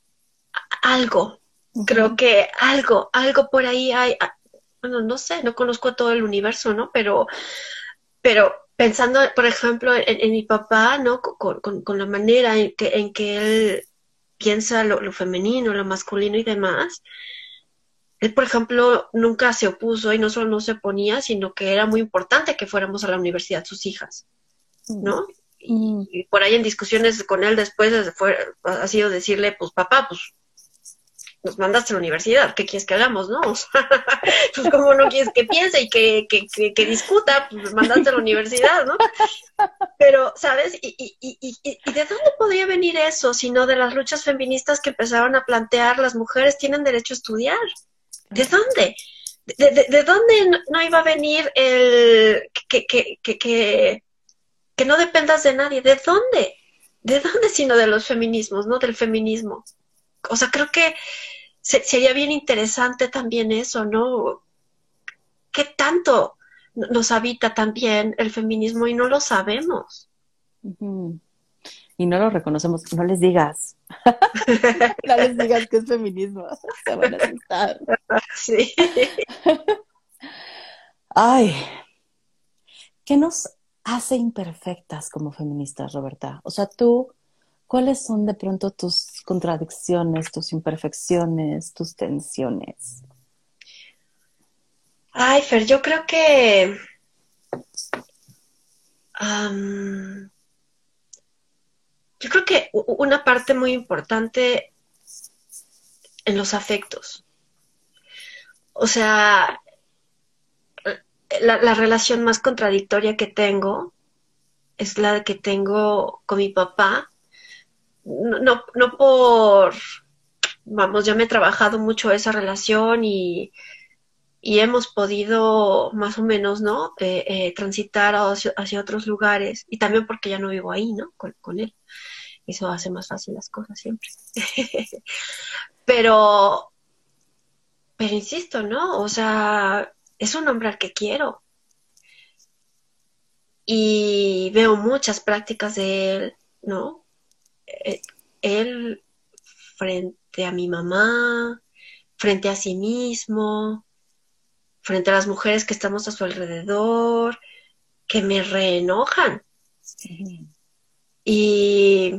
[SPEAKER 2] algo, creo que algo, algo por ahí hay, ah, bueno, no sé, no conozco todo el universo, ¿no? Pero, pero pensando, por ejemplo, en, mi papá, ¿no? Con, con, la manera en que, en que él piensa lo, femenino, lo masculino y demás, él, por ejemplo, nunca se opuso y no solo no se oponía, sino que era muy importante que fuéramos a la universidad sus hijas, ¿no? Y, por ahí en discusiones con él después fue, ha sido decirle, pues papá, pues nos mandaste a la universidad, ¿qué quieres que hagamos, no? pues como no quieres que piense y que, que, que, discuta, pues mandaste a la universidad, ¿no? Pero, ¿sabes? Y, y, y, ¿Y de dónde podría venir eso, sino de las luchas feministas que empezaron a plantear las mujeres tienen derecho a estudiar? ¿De dónde? ¿De, de, de dónde no iba a venir el que, que, que, que, que no dependas de nadie? ¿De dónde? ¿De dónde sino de los feminismos, no del feminismo? O sea, creo que sería bien interesante también eso, ¿no? ¿Qué tanto nos habita también el feminismo y no lo sabemos?
[SPEAKER 1] Y no lo reconocemos. No les digas. no les digas que es feminismo. Se van a asustar.
[SPEAKER 2] Sí.
[SPEAKER 1] Ay, ¿qué nos hace imperfectas como feministas, Roberta? O sea, tú ¿Cuáles son de pronto tus contradicciones, tus imperfecciones, tus tensiones?
[SPEAKER 2] Ay, Fer, yo creo que yo creo que una parte muy importante en los afectos. O sea, la, la, relación más contradictoria que tengo es la que tengo con mi papá no, no por, vamos, ya me he trabajado mucho esa relación y, y hemos podido más o menos, ¿no? Eh, eh, transitar hacia, otros lugares y también porque ya no vivo ahí, ¿no? Con, con él. Eso hace más fácil las cosas siempre. pero, pero insisto, ¿no? O sea, es un hombre al que quiero. Y veo muchas prácticas de él, ¿no? Él frente a mi mamá, frente a sí mismo, frente a las mujeres que estamos a su alrededor, que me reenojan. Y,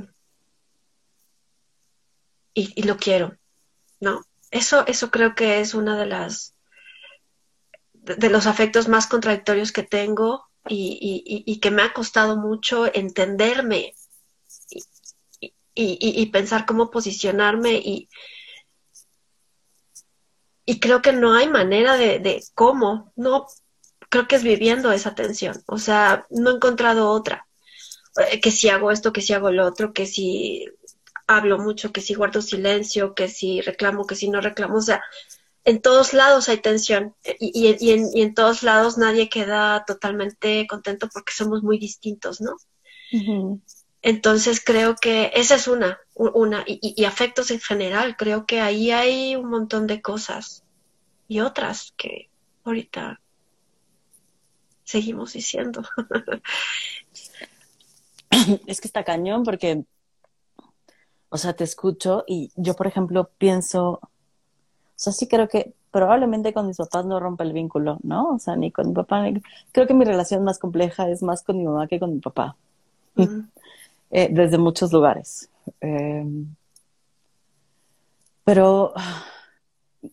[SPEAKER 2] y, lo quiero, ¿no? Eso, eso creo que es una de las de, los afectos más contradictorios que tengo y, y, que me ha costado mucho entenderme y, pensar cómo posicionarme y, y creo que no hay manera de, cómo, no, creo que es viviendo esa tensión, o sea, no he encontrado otra, eh, que si hago esto, que si hago lo otro, que si hablo mucho, que si guardo silencio, que si reclamo, que si no reclamo, o sea, en todos lados hay tensión y, y, en, y en, todos lados nadie queda totalmente contento porque somos muy distintos, ¿no? Entonces creo que esa es una, una y, afectos en general. Creo que ahí hay un montón de cosas y otras que ahorita seguimos diciendo.
[SPEAKER 1] es que está cañón porque, o sea, te escucho y yo, por ejemplo, pienso, o sea, sí creo que probablemente con mis papás no rompe el vínculo, ¿no? O sea, ni con mi papá, creo que mi relación más compleja es más con mi mamá que con mi papá. Eh, desde muchos lugares. Em, pero,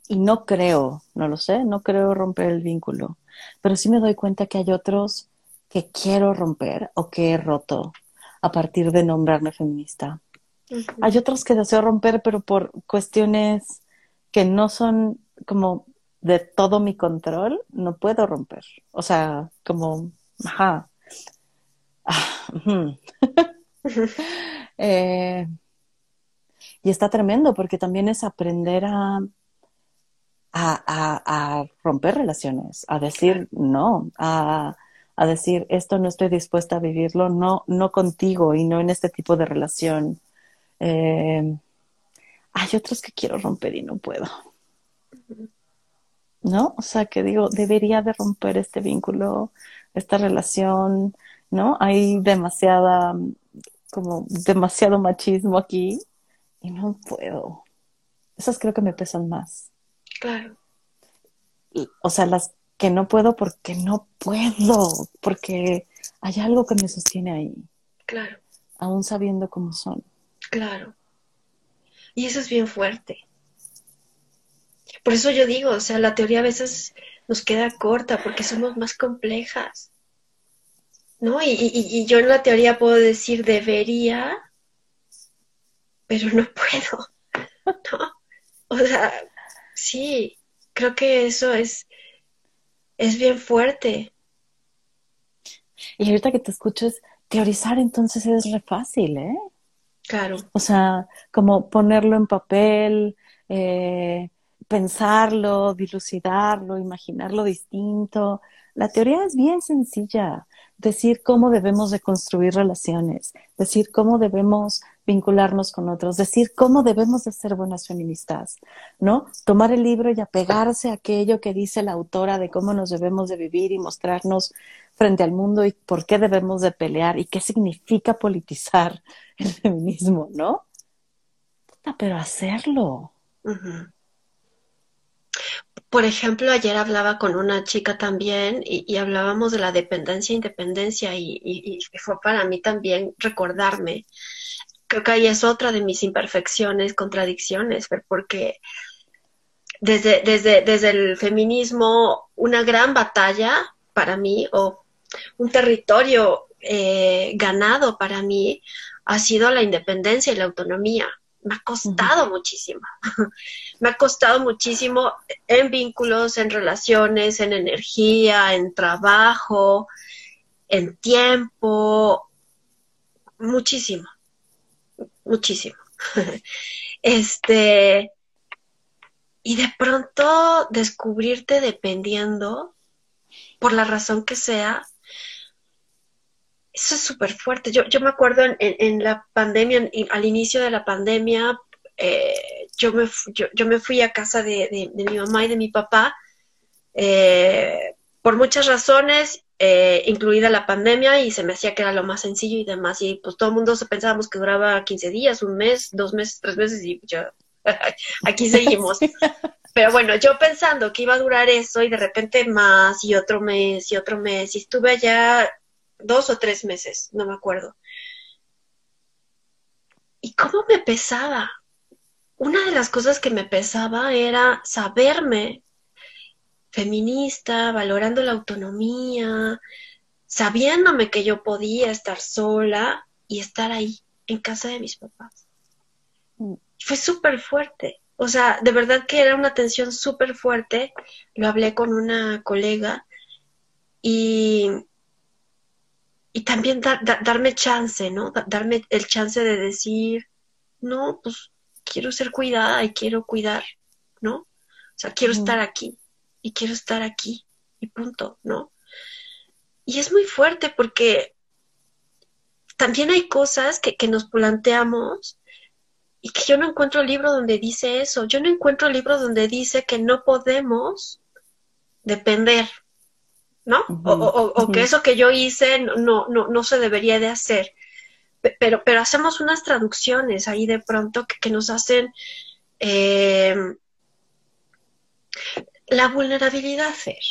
[SPEAKER 1] y no creo, no lo sé, no creo romper el vínculo, pero sí me doy cuenta que hay otros que quiero romper o que he roto a partir de nombrarme feminista. Hay otros que deseo romper, pero por cuestiones que no son como de todo mi control, no puedo romper. O sea, como, ajá. Ah, Eh, y está tremendo porque también es aprender a, a, romper relaciones, a decir no, a, decir esto no estoy dispuesta a vivirlo, no, no contigo y no en este tipo de relación. Eh, hay otros que quiero romper y no puedo. ¿No? O sea, que digo, debería de romper este vínculo, esta relación, ¿no? Hay demasiada, como demasiado machismo aquí y no puedo. Esas creo que me pesan más.
[SPEAKER 2] Claro.
[SPEAKER 1] o sea, las que no puedo porque no puedo, porque hay algo que me sostiene ahí.
[SPEAKER 2] Claro.
[SPEAKER 1] Aún sabiendo cómo son.
[SPEAKER 2] Claro. Y eso es bien fuerte. Por eso yo digo, o sea, la teoría a veces nos queda corta porque somos más complejas. ¿No? Y, y yo en la teoría puedo decir debería, pero no puedo. ¿No? O sea, Sí, creo que eso es, es bien fuerte.
[SPEAKER 1] Y ahorita que te escuchas, teorizar entonces es re fácil, ¿eh?
[SPEAKER 2] Claro.
[SPEAKER 1] O sea, como ponerlo en papel, eh, pensarlo, dilucidarlo, imaginarlo distinto. La teoría es bien sencilla. Decir cómo debemos de construir relaciones, decir cómo debemos vincularnos con otros, decir cómo debemos de ser buenas feministas, ¿no? Tomar el libro y apegarse a aquello que dice la autora de cómo nos debemos de vivir y mostrarnos frente al mundo y por qué debemos de pelear y qué significa politizar el feminismo, ¿no? pero hacerlo.
[SPEAKER 2] Por ejemplo, ayer hablaba con una chica también y, hablábamos de la dependencia e independencia y, fue para mí también recordarme creo que ahí es otra de mis imperfecciones, contradicciones, porque desde, desde, desde el feminismo, una gran batalla para mí, o un territorio eh, ganado para mí, ha sido la independencia y la autonomía. Me ha costado muchísimo. Me ha costado muchísimo en vínculos, en relaciones, en energía, en trabajo, en tiempo, muchísimo muchísimo. este, y de pronto descubrirte dependiendo, por la razón que sea, eso es súper fuerte. Yo, yo me acuerdo en, la pandemia, al inicio de la pandemia, eh, yo, me, yo, me fui a casa de, mi mamá y de mi papá eh, por muchas razones eh, incluida la pandemia y se me hacía que era lo más sencillo y demás. Y pues todo el mundo pensábamos que duraba 15 días, un mes, dos meses, tres meses y ya aquí seguimos. Pero bueno, yo pensando que iba a durar eso y de repente más y otro mes y otro mes y estuve allá dos o tres meses, no me acuerdo. ¿Y cómo me pesaba? Una de las cosas que me pesaba era saberme feminista, valorando la autonomía, sabiéndome que yo podía estar sola y estar ahí, en casa de mis papás. Mm. Fue súper fuerte. O sea, de verdad que era una tensión súper fuerte. Lo hablé con una colega y, y también darme chance, ¿no? darme el chance de decir, no, pues quiero ser cuidada y quiero cuidar, ¿no? O sea, quiero estar aquí y quiero estar aquí y punto, ¿no? Y es muy fuerte porque también hay cosas que, nos planteamos y que yo no encuentro el libro donde dice eso. Yo no encuentro el libro donde dice que no podemos depender, ¿no? o, que eso que yo hice no, no, no se debería de hacer. Pero, pero hacemos unas traducciones ahí de pronto que, nos hacen eh, la vulnerabilidad, Fer.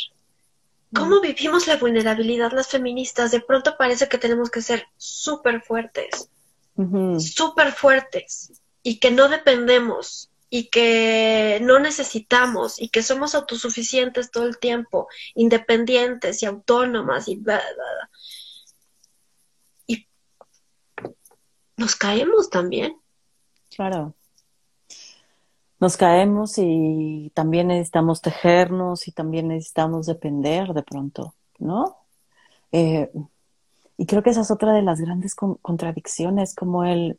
[SPEAKER 2] ¿Cómo mm. vivimos la vulnerabilidad las feministas? De pronto parece que tenemos que ser súper fuertes, súper fuertes, y que no dependemos, y que no necesitamos, y que somos autosuficientes todo el tiempo, independientes y autónomas, y bla, Y nos caemos también.
[SPEAKER 1] Claro nos caemos y también necesitamos tejernos y también necesitamos depender de pronto, ¿no? Eh, y creo que esa es otra de las grandes contradicciones, como el,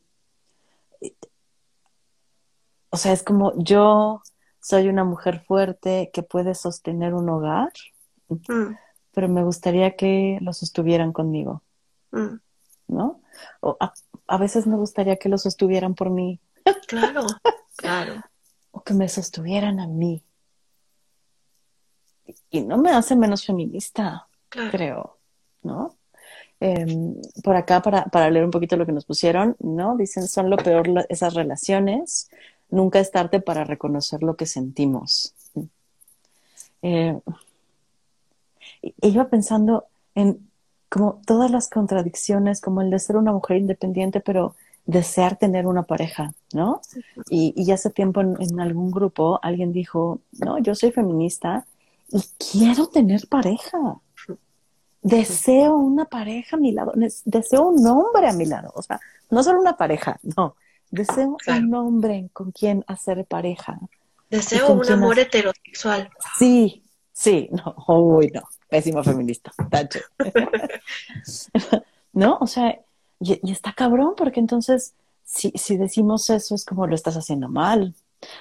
[SPEAKER 1] o sea, es como yo soy una mujer fuerte que puede sostener un hogar, mm. pero me gustaría que lo sostuvieran conmigo, mm. ¿no? O a, veces me gustaría que lo sostuvieran por mí.
[SPEAKER 2] Claro, claro.
[SPEAKER 1] o que me sostuvieran a mí. Y no me hace menos feminista, creo, ¿no? Em, por acá, para, para leer un poquito lo que nos pusieron, ¿no? Dicen, son lo peor esas relaciones Nunca es tarde para reconocer lo que sentimos. Eh, iba pensando en como todas las contradicciones, como el de ser una mujer independiente, pero desear tener una pareja, ¿no? Y, hace tiempo en, algún grupo alguien dijo, no, yo soy feminista y quiero tener pareja. Deseo una pareja a mi lado, deseo un hombre a mi lado, o sea, no solo una pareja, no, Deseo un hombre con quien hacer pareja.
[SPEAKER 2] Deseo un amor heterosexual.
[SPEAKER 1] Sí, sí, no, uy, no, pésimo feminista, tacho. ¿No? O sea, y, está cabrón, porque entonces, si, si decimos eso, es como lo estás haciendo mal.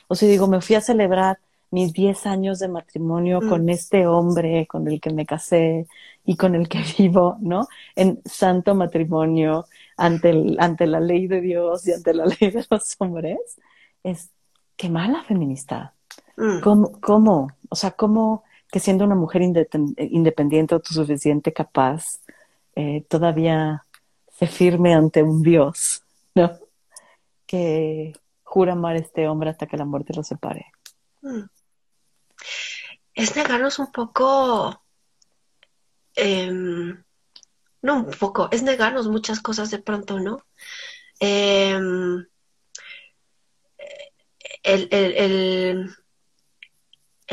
[SPEAKER 1] O si digo, me fui a celebrar mis 10 años de matrimonio mm. con este hombre con el que me casé y con el que vivo, ¿no? En santo matrimonio ante, el, ante la ley de Dios y ante la ley de los hombres, es qué mala feminista. Mm. ¿Cómo, O sea, ¿cómo que siendo una mujer independiente o suficiente capaz, eh, todavía se firme ante un Dios, ¿no? Que jura amar a este hombre hasta que la muerte lo separe. Mm.
[SPEAKER 2] Es negarnos un poco em, no un poco, es negarnos muchas cosas de pronto, ¿no? Em, el,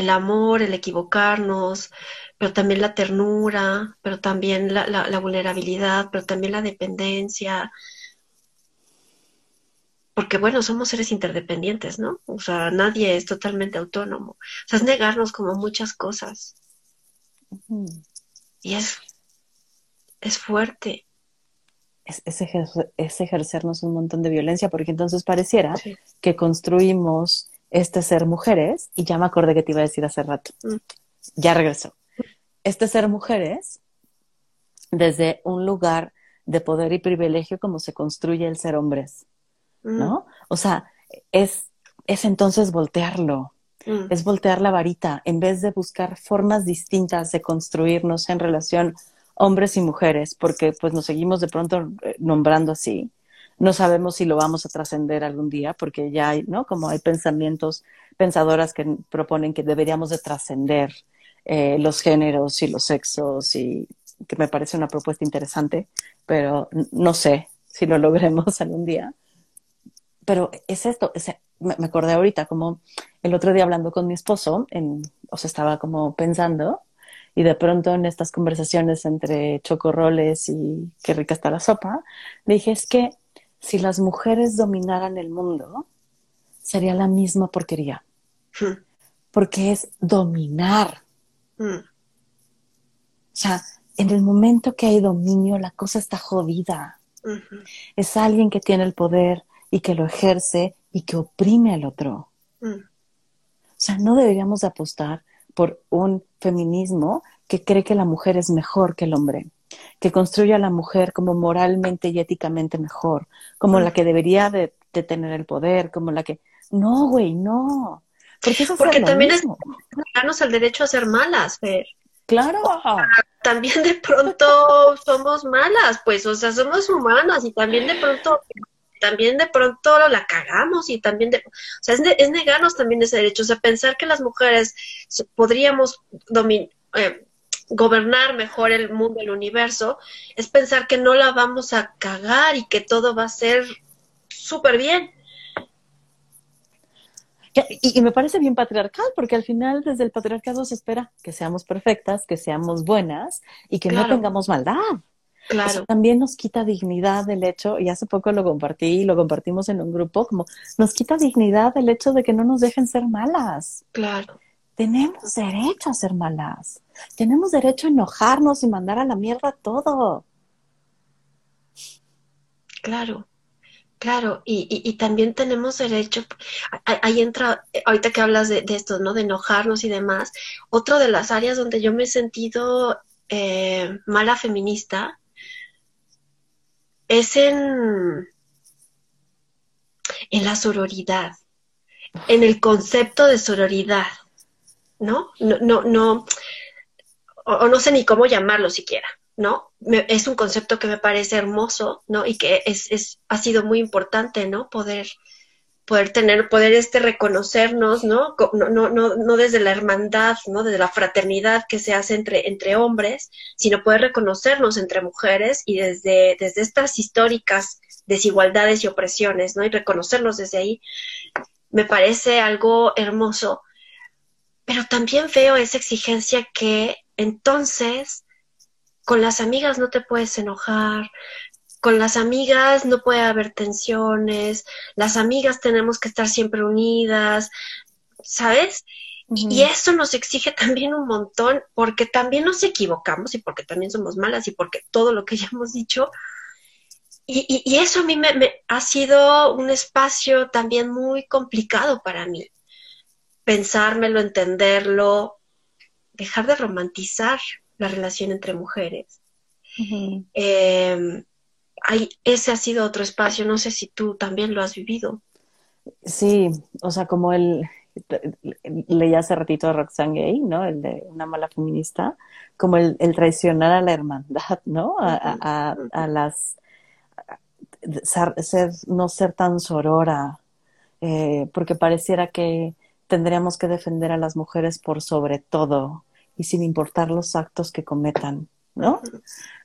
[SPEAKER 2] amor, el equivocarnos, pero también la ternura, pero también la, vulnerabilidad, pero también la dependencia. Porque bueno, somos seres interdependientes, ¿no? O sea, nadie es totalmente autónomo. O sea, es negarnos como muchas cosas. Y es es fuerte.
[SPEAKER 1] Es, ejercernos un montón de violencia, porque entonces pareciera que construimos este ser mujeres, y ya me acordé que te iba a decir hace rato, mm. ya regresó. Este ser mujeres desde un lugar de poder y privilegio como se construye el ser hombres, mm. ¿no? O sea, es, es entonces voltearlo, mm. es voltear la varita, en vez de buscar formas distintas de construirnos en relación hombres y mujeres, porque pues nos seguimos de pronto eh, nombrando así. No sabemos si lo vamos a trascender algún día, porque ya hay, ¿no? Como hay pensamientos, pensadoras que proponen que deberíamos de trascender eh, los géneros y los sexos y que me parece una propuesta interesante, pero no sé si lo logremos algún día. Pero es esto, me, acordé ahorita, como el otro día hablando con mi esposo, en, o sea, estaba como pensando y de pronto en estas conversaciones entre chocorroles y qué rica está la sopa, dije, es que si las mujeres dominaran el mundo, sería la misma porquería. Hmm. Porque es dominar. Hmm. O sea, en el momento que hay dominio, la cosa está jodida. Es alguien que tiene el poder y que lo ejerce y que oprime al otro. Hmm. O sea, no deberíamos apostar por un feminismo que cree que la mujer es mejor que el hombre, que construye a la mujer como moralmente y éticamente mejor, como la que debería de, tener el poder, como la que... No, güey, no.
[SPEAKER 2] Porque, eso Porque también es darnos el derecho a ser malas, Fer.
[SPEAKER 1] Claro.
[SPEAKER 2] también de pronto somos malas, pues, o sea, somos humanas y también de pronto también de pronto la cagamos y también, de, o sea, es, negarnos también ese derecho, o sea, pensar que las mujeres podríamos eh, gobernar mejor el mundo, el universo, es pensar que no la vamos a cagar y que todo va a ser súper bien.
[SPEAKER 1] Y, me parece bien patriarcal, porque al final desde el patriarcado se espera que seamos perfectas, que seamos buenas y que no tengamos maldad. Claro. también nos quita dignidad el hecho, y hace poco lo compartí, lo compartimos en un grupo, como nos quita dignidad el hecho de que no nos dejen ser malas.
[SPEAKER 2] Claro.
[SPEAKER 1] Tenemos derecho a ser malas. Tenemos derecho a enojarnos y mandar a la mierda todo.
[SPEAKER 2] Claro. Claro, y, también tenemos derecho, ahí entra, ahorita que hablas de, esto, ¿no? De enojarnos y demás, otro de las áreas donde yo me he sentido eh, mala feminista es en, en la sororidad, en el concepto de sororidad, ¿no? No, no, no, o no sé ni cómo llamarlo siquiera. ¿no? es un concepto que me parece hermoso, ¿no? Y que es, es, ha sido muy importante, ¿no? Poder, poder tener, poder este reconocernos, ¿no? No, no, no, desde la hermandad, ¿no? Desde la fraternidad que se hace entre, entre hombres, sino poder reconocernos entre mujeres y desde, desde estas históricas desigualdades y opresiones, ¿no? Y reconocernos desde ahí, me parece algo hermoso. Pero también veo esa exigencia que entonces con las amigas no te puedes enojar, con las amigas no puede haber tensiones, las amigas tenemos que estar siempre unidas, ¿sabes? Y eso nos exige también un montón, porque también nos equivocamos y porque también somos malas y porque todo lo que ya hemos dicho. Y, eso a mí me, me, ha sido un espacio también muy complicado para mí. Pensármelo, entenderlo, dejar de romantizar la relación entre mujeres. Eh, ese ha sido otro espacio, no sé si tú también lo has vivido.
[SPEAKER 1] Sí, o sea, como el, leí hace ratito a Roxane Gay, ¿no? El de una mala feminista, como el, traicionar a la hermandad, ¿no? A, las, ser, no ser tan sorora, eh, porque pareciera que tendríamos que defender a las mujeres por sobre todo, y sin importar los actos que cometan, ¿no?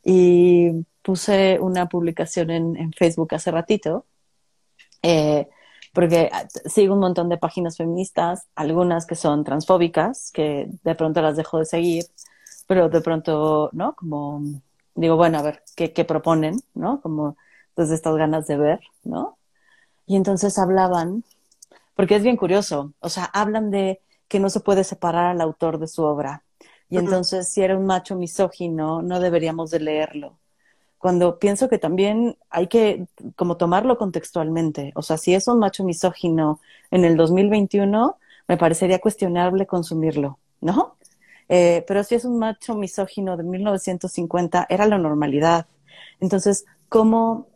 [SPEAKER 1] Y puse una publicación en, Facebook hace ratito, eh, porque sigo un montón de páginas feministas, algunas que son transfóbicas, que de pronto las dejo de seguir, pero de pronto, ¿no? Como digo, bueno, a ver, ¿qué, qué proponen, ¿no? Como desde estas ganas de ver, ¿no? Y entonces hablaban, porque es bien curioso, o sea, hablan de que no se puede separar al autor de su obra, y entonces, si era un macho misógino, no deberíamos de leerlo. Cuando pienso que también hay que como tomarlo contextualmente. O sea, si es un macho misógino en el 2021, me parecería cuestionable consumirlo, ¿no? Eh, pero si es un macho misógino de 1950, era la normalidad. Entonces, ¿cómo,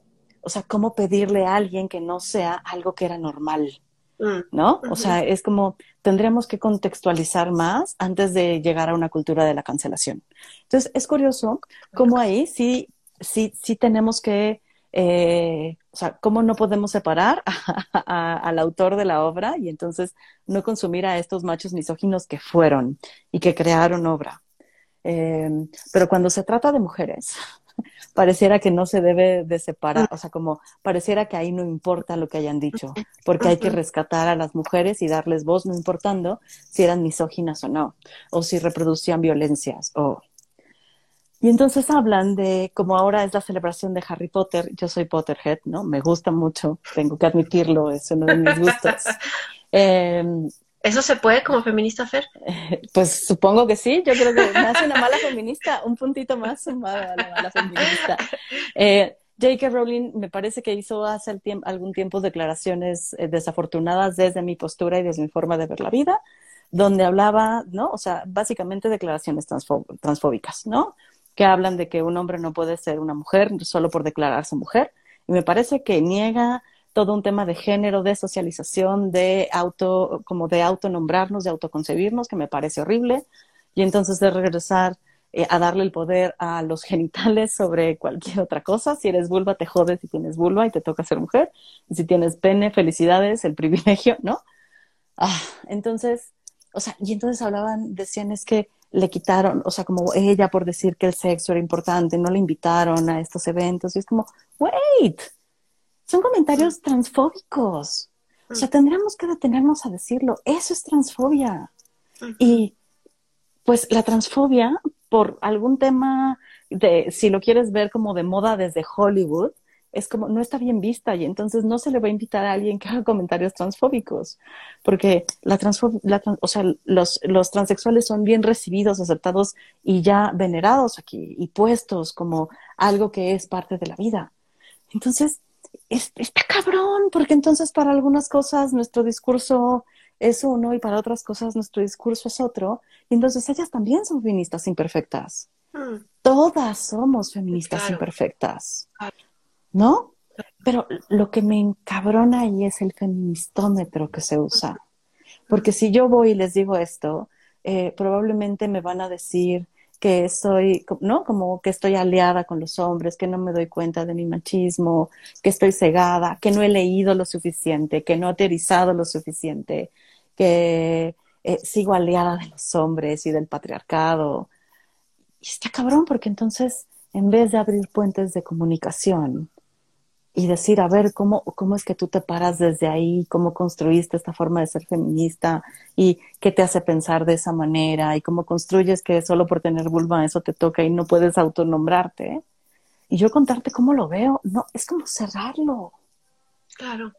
[SPEAKER 1] o sea, cómo pedirle a alguien que no sea algo que era normal? Mm. ¿no? O sea, es como tendríamos que contextualizar más antes de llegar a una cultura de la cancelación. Entonces, es curioso cómo ahí sí, sí, sí tenemos que, eh, o sea, cómo no podemos separar al autor de la obra y entonces no consumir a estos machos misóginos que fueron y que crearon obra. Eh, pero cuando se trata de mujeres, pareciera que no se debe de separar, o sea, como pareciera que ahí no importa lo que hayan dicho, porque hay que rescatar a las mujeres y darles voz, no importando si eran misóginas o no, o si reproducían violencias, o... Y entonces hablan de, como ahora es la celebración de Harry Potter, yo soy Potterhead, ¿no? Me gusta mucho, tengo que admitirlo, es uno de mis gustos. Eh,
[SPEAKER 2] ¿Eso se puede como feminista hacer?
[SPEAKER 1] Pues supongo que sí. Yo creo que me hace una mala feminista, un puntito más sumado a la mala feminista. Eh, J.K. Rowling me parece que hizo hace algún tiempo declaraciones eh, desafortunadas desde mi postura y desde mi forma de ver la vida, donde hablaba, ¿no? O sea, básicamente declaraciones transfóbicas, ¿no? Que hablan de que un hombre no puede ser una mujer solo por declararse mujer. Y me parece que niega todo un tema de género, de socialización, de auto, como de autonombrarnos, de autoconcebirnos, que me parece horrible. Y entonces de regresar eh, a darle el poder a los genitales sobre cualquier otra cosa. Si eres vulva, te jodes si tienes vulva y te toca ser mujer. Y si tienes pene, felicidades, el privilegio, ¿no? Ah, entonces, o sea, y entonces hablaban, decían es que le quitaron, o sea, como ella por decir que el sexo era importante, no le invitaron a estos eventos. Y es como, wait, son comentarios transfóbicos. O sea, tendríamos que detenernos a decirlo. Eso es transfobia. Y pues la transfobia, por algún tema de, si lo quieres ver como de moda desde Hollywood, es como no está bien vista y entonces no se le va a invitar a alguien que haga comentarios transfóbicos, porque la, la o sea, los, los transexuales son bien recibidos, aceptados y ya venerados aquí y puestos como algo que es parte de la vida. Entonces, está cabrón, porque entonces para algunas cosas nuestro discurso es uno y para otras cosas nuestro discurso es otro. Y entonces ellas también son feministas imperfectas. Hmm. Todas somos feministas imperfectas. ¿No? Pero lo que me encabrona ahí es el feministómetro que se usa. Porque si yo voy y les digo esto, eh, probablemente me van a decir que soy, ¿no? Como que estoy aliada con los hombres, que no me doy cuenta de mi machismo, que estoy cegada, que no he leído lo suficiente, que no he aterrizado lo suficiente, que eh, sigo aliada de los hombres y del patriarcado. Y está cabrón porque entonces, en vez de abrir puentes de comunicación, y decir, a ver, ¿cómo, ¿cómo es que tú te paras desde ahí? ¿Cómo construiste esta forma de ser feminista? ¿Y qué te hace pensar de esa manera? ¿Y cómo construyes que solo por tener vulva eso te toca y no puedes autonombrarte? Y yo contarte cómo lo veo, no, es como cerrarlo.
[SPEAKER 2] Claro.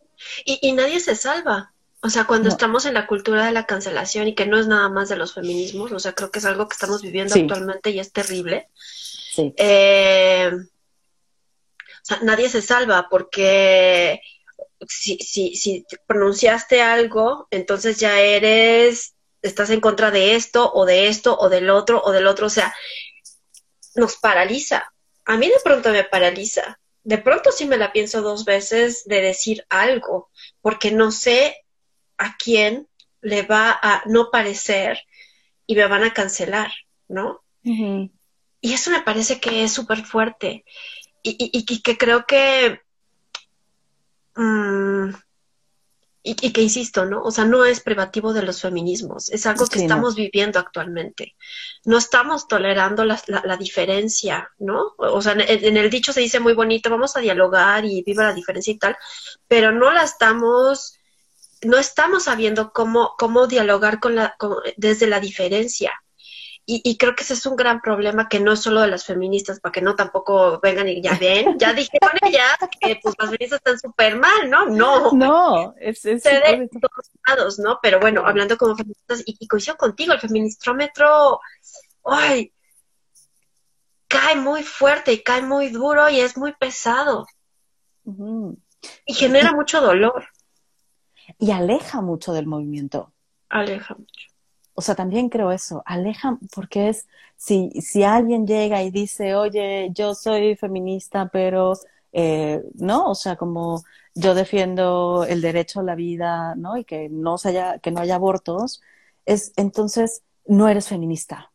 [SPEAKER 2] Y, y nadie se salva. O sea, cuando estamos en la cultura de la cancelación y que no es nada más de los feminismos, o sea, creo que es algo que estamos viviendo actualmente y es terrible. Sí. Eh, sea, nadie se salva porque si, si, si pronunciaste algo, entonces ya eres, estás en contra de esto o de esto o del otro o del otro. O sea, nos paraliza. A mí de pronto me paraliza. De pronto sí me la pienso dos veces de decir algo, porque no sé a quién le va a no parecer y me van a cancelar, ¿no? Y eso me parece que es súper fuerte y, que creo que... Mm, y, que insisto, ¿no? O sea, no es privativo de los feminismos, es algo que estamos viviendo actualmente. No estamos tolerando la, la, diferencia, ¿no? O sea, en, el dicho se dice muy bonito, vamos a dialogar y viva la diferencia y tal, pero no la estamos, no estamos sabiendo cómo, cómo dialogar con la, desde la diferencia. Y, creo que ese es un gran problema que no es solo de las feministas, para que no tampoco vengan y ya ven, ya dijeron ellas que pues las feministas están súper mal, ¿no? No.
[SPEAKER 1] No, es, es
[SPEAKER 2] de todos lados, ¿no? Pero bueno, hablando como feministas, y, coincido contigo, el feministrómetro, ay, cae muy fuerte y cae muy duro y es muy pesado. Y genera mucho dolor.
[SPEAKER 1] Y aleja mucho del movimiento.
[SPEAKER 2] Aleja mucho
[SPEAKER 1] o sea, también creo eso, aleja, porque es, si, si alguien llega y dice, oye, yo soy feminista, pero, eh, no, o sea, como yo defiendo el derecho a la vida, ¿no? Y que no, se haya, que no haya abortos, es, entonces, no eres feminista.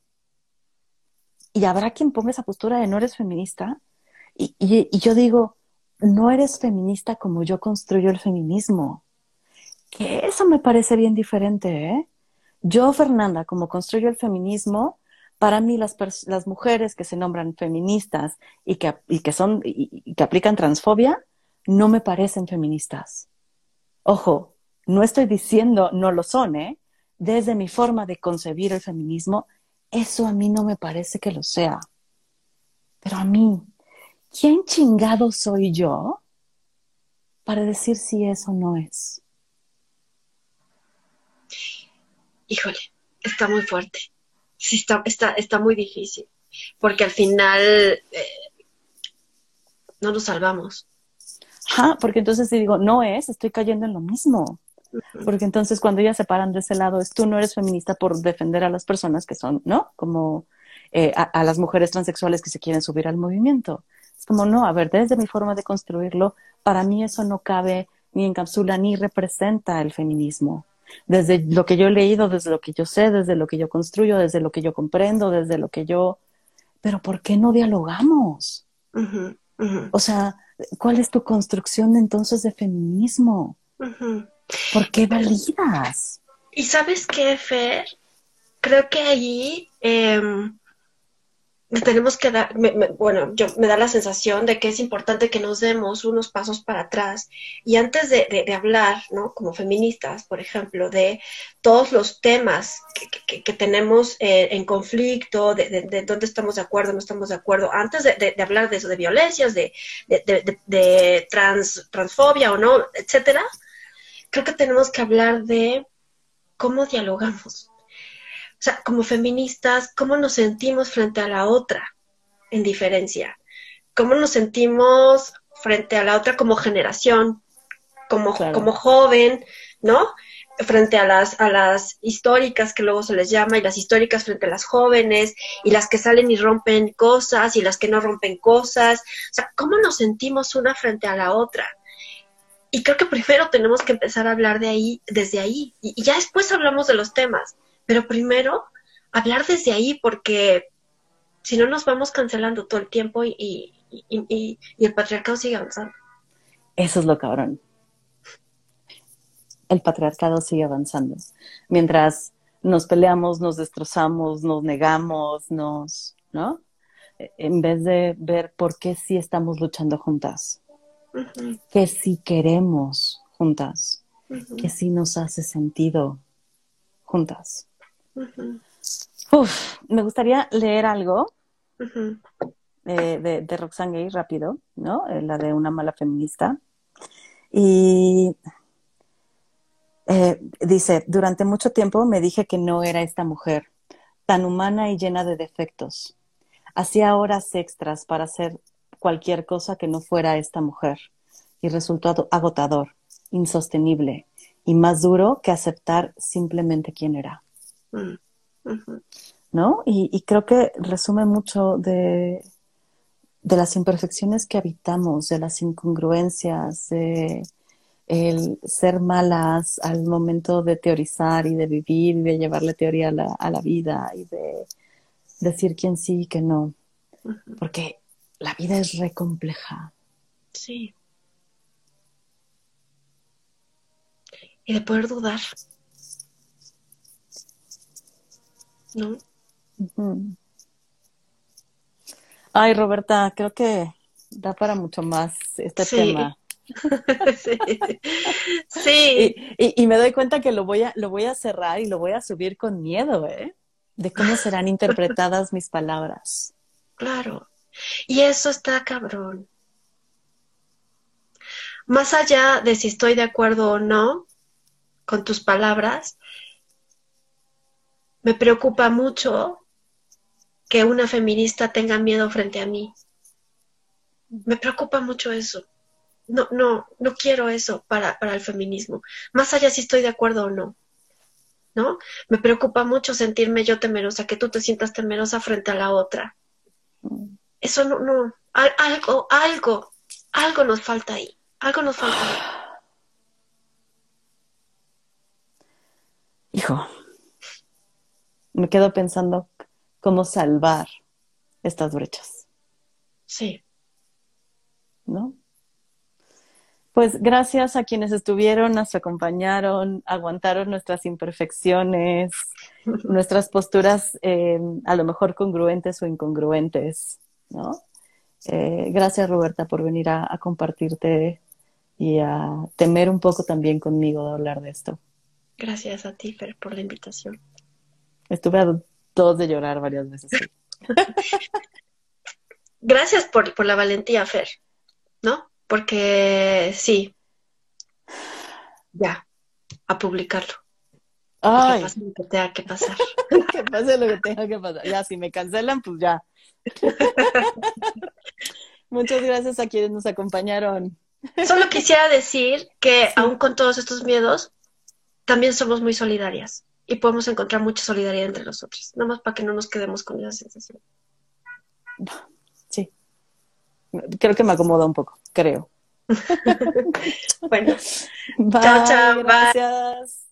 [SPEAKER 1] Y habrá quien ponga esa postura de no eres feminista, y, y, y yo digo, no eres feminista como yo construyo el feminismo. Que eso me parece bien diferente, ¿eh? Yo, Fernanda, como construyo el feminismo, para mí las, mujeres que se nombran feministas y que, y son y, que aplican transfobia no me parecen feministas. Ojo, no estoy diciendo no lo son, ¿eh? Desde mi forma de concebir el feminismo, eso a mí no me parece que lo sea. Pero a mí, ¿quién chingado soy yo para decir si eso no es?
[SPEAKER 2] Híjole, está muy fuerte. Sí, está, está, está muy difícil. Porque al final eh, no nos salvamos.
[SPEAKER 1] Ajá, porque entonces si digo, no es, estoy cayendo en lo mismo. Porque entonces cuando ellas se paran de ese lado, es tú no eres feminista por defender a las personas que son, ¿no? Como eh, a, las mujeres transexuales que se quieren subir al movimiento. Es como, no, a ver, desde mi forma de construirlo, para mí eso no cabe, ni encapsula, ni representa el feminismo desde lo que yo he leído, desde lo que yo sé, desde lo que yo construyo, desde lo que yo comprendo, desde lo que yo... Pero ¿por qué no dialogamos? O sea, ¿cuál es tu construcción entonces de feminismo? ¿Por qué validas?
[SPEAKER 2] Y sabes qué, Fer, creo que ahí em, tenemos que dar, bueno, yo me da la sensación de que es importante que nos demos unos pasos para atrás y antes de, hablar, ¿no? Como feministas, por ejemplo, de todos los temas que, tenemos eh, en conflicto, de, dónde estamos de acuerdo, no estamos de acuerdo, antes de, hablar de eso, de violencias, de, trans, transfobia o no, etcétera, creo que tenemos que hablar de cómo dialogamos o sea, como feministas, ¿cómo nos sentimos frente a la otra en diferencia? ¿Cómo nos sentimos frente a la otra como generación, como, como joven, ¿no? frente a las, a las históricas que luego se les llama y las históricas frente a las jóvenes y las que salen y rompen cosas y las que no rompen cosas. O sea, ¿cómo nos sentimos una frente a la otra? Y creo que primero tenemos que empezar a hablar de ahí, desde ahí. Y, ya después hablamos de los temas. Pero primero, hablar desde ahí porque si no nos vamos cancelando todo el tiempo y, y, y, y el patriarcado sigue avanzando.
[SPEAKER 1] Eso es lo cabrón el patriarcado sigue avanzando. Mientras nos peleamos, nos destrozamos, nos negamos, nos, ¿no? En vez de ver por qué sí estamos luchando juntas, que sí queremos juntas, que sí nos hace sentido juntas. Uf, me gustaría leer algo eh, de, de, Roxane Gay rápido, ¿no? Eh, la de una mala feminista. Y eh, dice, durante mucho tiempo me dije que no era esta mujer, tan humana y llena de defectos. Hacía horas extras para hacer cualquier cosa que no fuera esta mujer y resultó agotador, insostenible y más duro que aceptar simplemente quién era. ¿No? Y, y, creo que resume mucho de, de las imperfecciones que habitamos, de las incongruencias, de, el ser malas al momento de teorizar y de vivir y de llevarle teoría a la, a la vida y de decir quién sí y que no. Porque la vida es re compleja.
[SPEAKER 2] Sí. Y de poder dudar. ¿No?
[SPEAKER 1] Ay, Roberta, creo que da para mucho más este tema.
[SPEAKER 2] sí.
[SPEAKER 1] Y, me doy cuenta que lo voy, a, lo voy a cerrar y lo voy a subir con miedo, ¿eh? De cómo serán interpretadas mis palabras.
[SPEAKER 2] Claro. Y eso está cabrón. Más allá de si estoy de acuerdo o no con tus palabras, me preocupa mucho que una feminista tenga miedo frente a mí. Me preocupa mucho eso no, no, no quiero eso para, para el feminismo, más allá si estoy de acuerdo o no. ¿No? Me preocupa mucho sentirme yo temerosa, que tú te sientas temerosa frente a la otra. Eso no, no, algo, algo, algo nos falta ahí, algo nos falta ahí.
[SPEAKER 1] Hijo, me quedo pensando cómo salvar estas brechas.
[SPEAKER 2] Sí.
[SPEAKER 1] ¿No? Pues gracias a quienes estuvieron, nos acompañaron, aguantaron nuestras imperfecciones, nuestras posturas eh, a lo mejor congruentes o incongruentes, ¿no? Eh, gracias Roberta por venir a, compartirte y a temer un poco también conmigo de hablar de esto.
[SPEAKER 2] Gracias a ti, Fer, por la invitación.
[SPEAKER 1] Estuve a dos de llorar varias veces.
[SPEAKER 2] gracias por, por la valentía, Fer, ¿no? porque sí, ya, a publicarlo.
[SPEAKER 1] Ay.
[SPEAKER 2] Que pase lo que tenga que pasar.
[SPEAKER 1] que pase lo que tenga que pasar. Ya, si me cancelan, pues ya. Muchas gracias a quienes nos acompañaron.
[SPEAKER 2] Solo quisiera decir que aún con todos estos miedos, también somos muy solidarias y podemos encontrar mucha solidaridad entre nosotros, nada más para que no nos quedemos con esa sensación.
[SPEAKER 1] Sí, creo que me acomoda un poco creo.
[SPEAKER 2] bueno,
[SPEAKER 1] chao, chao, gracias.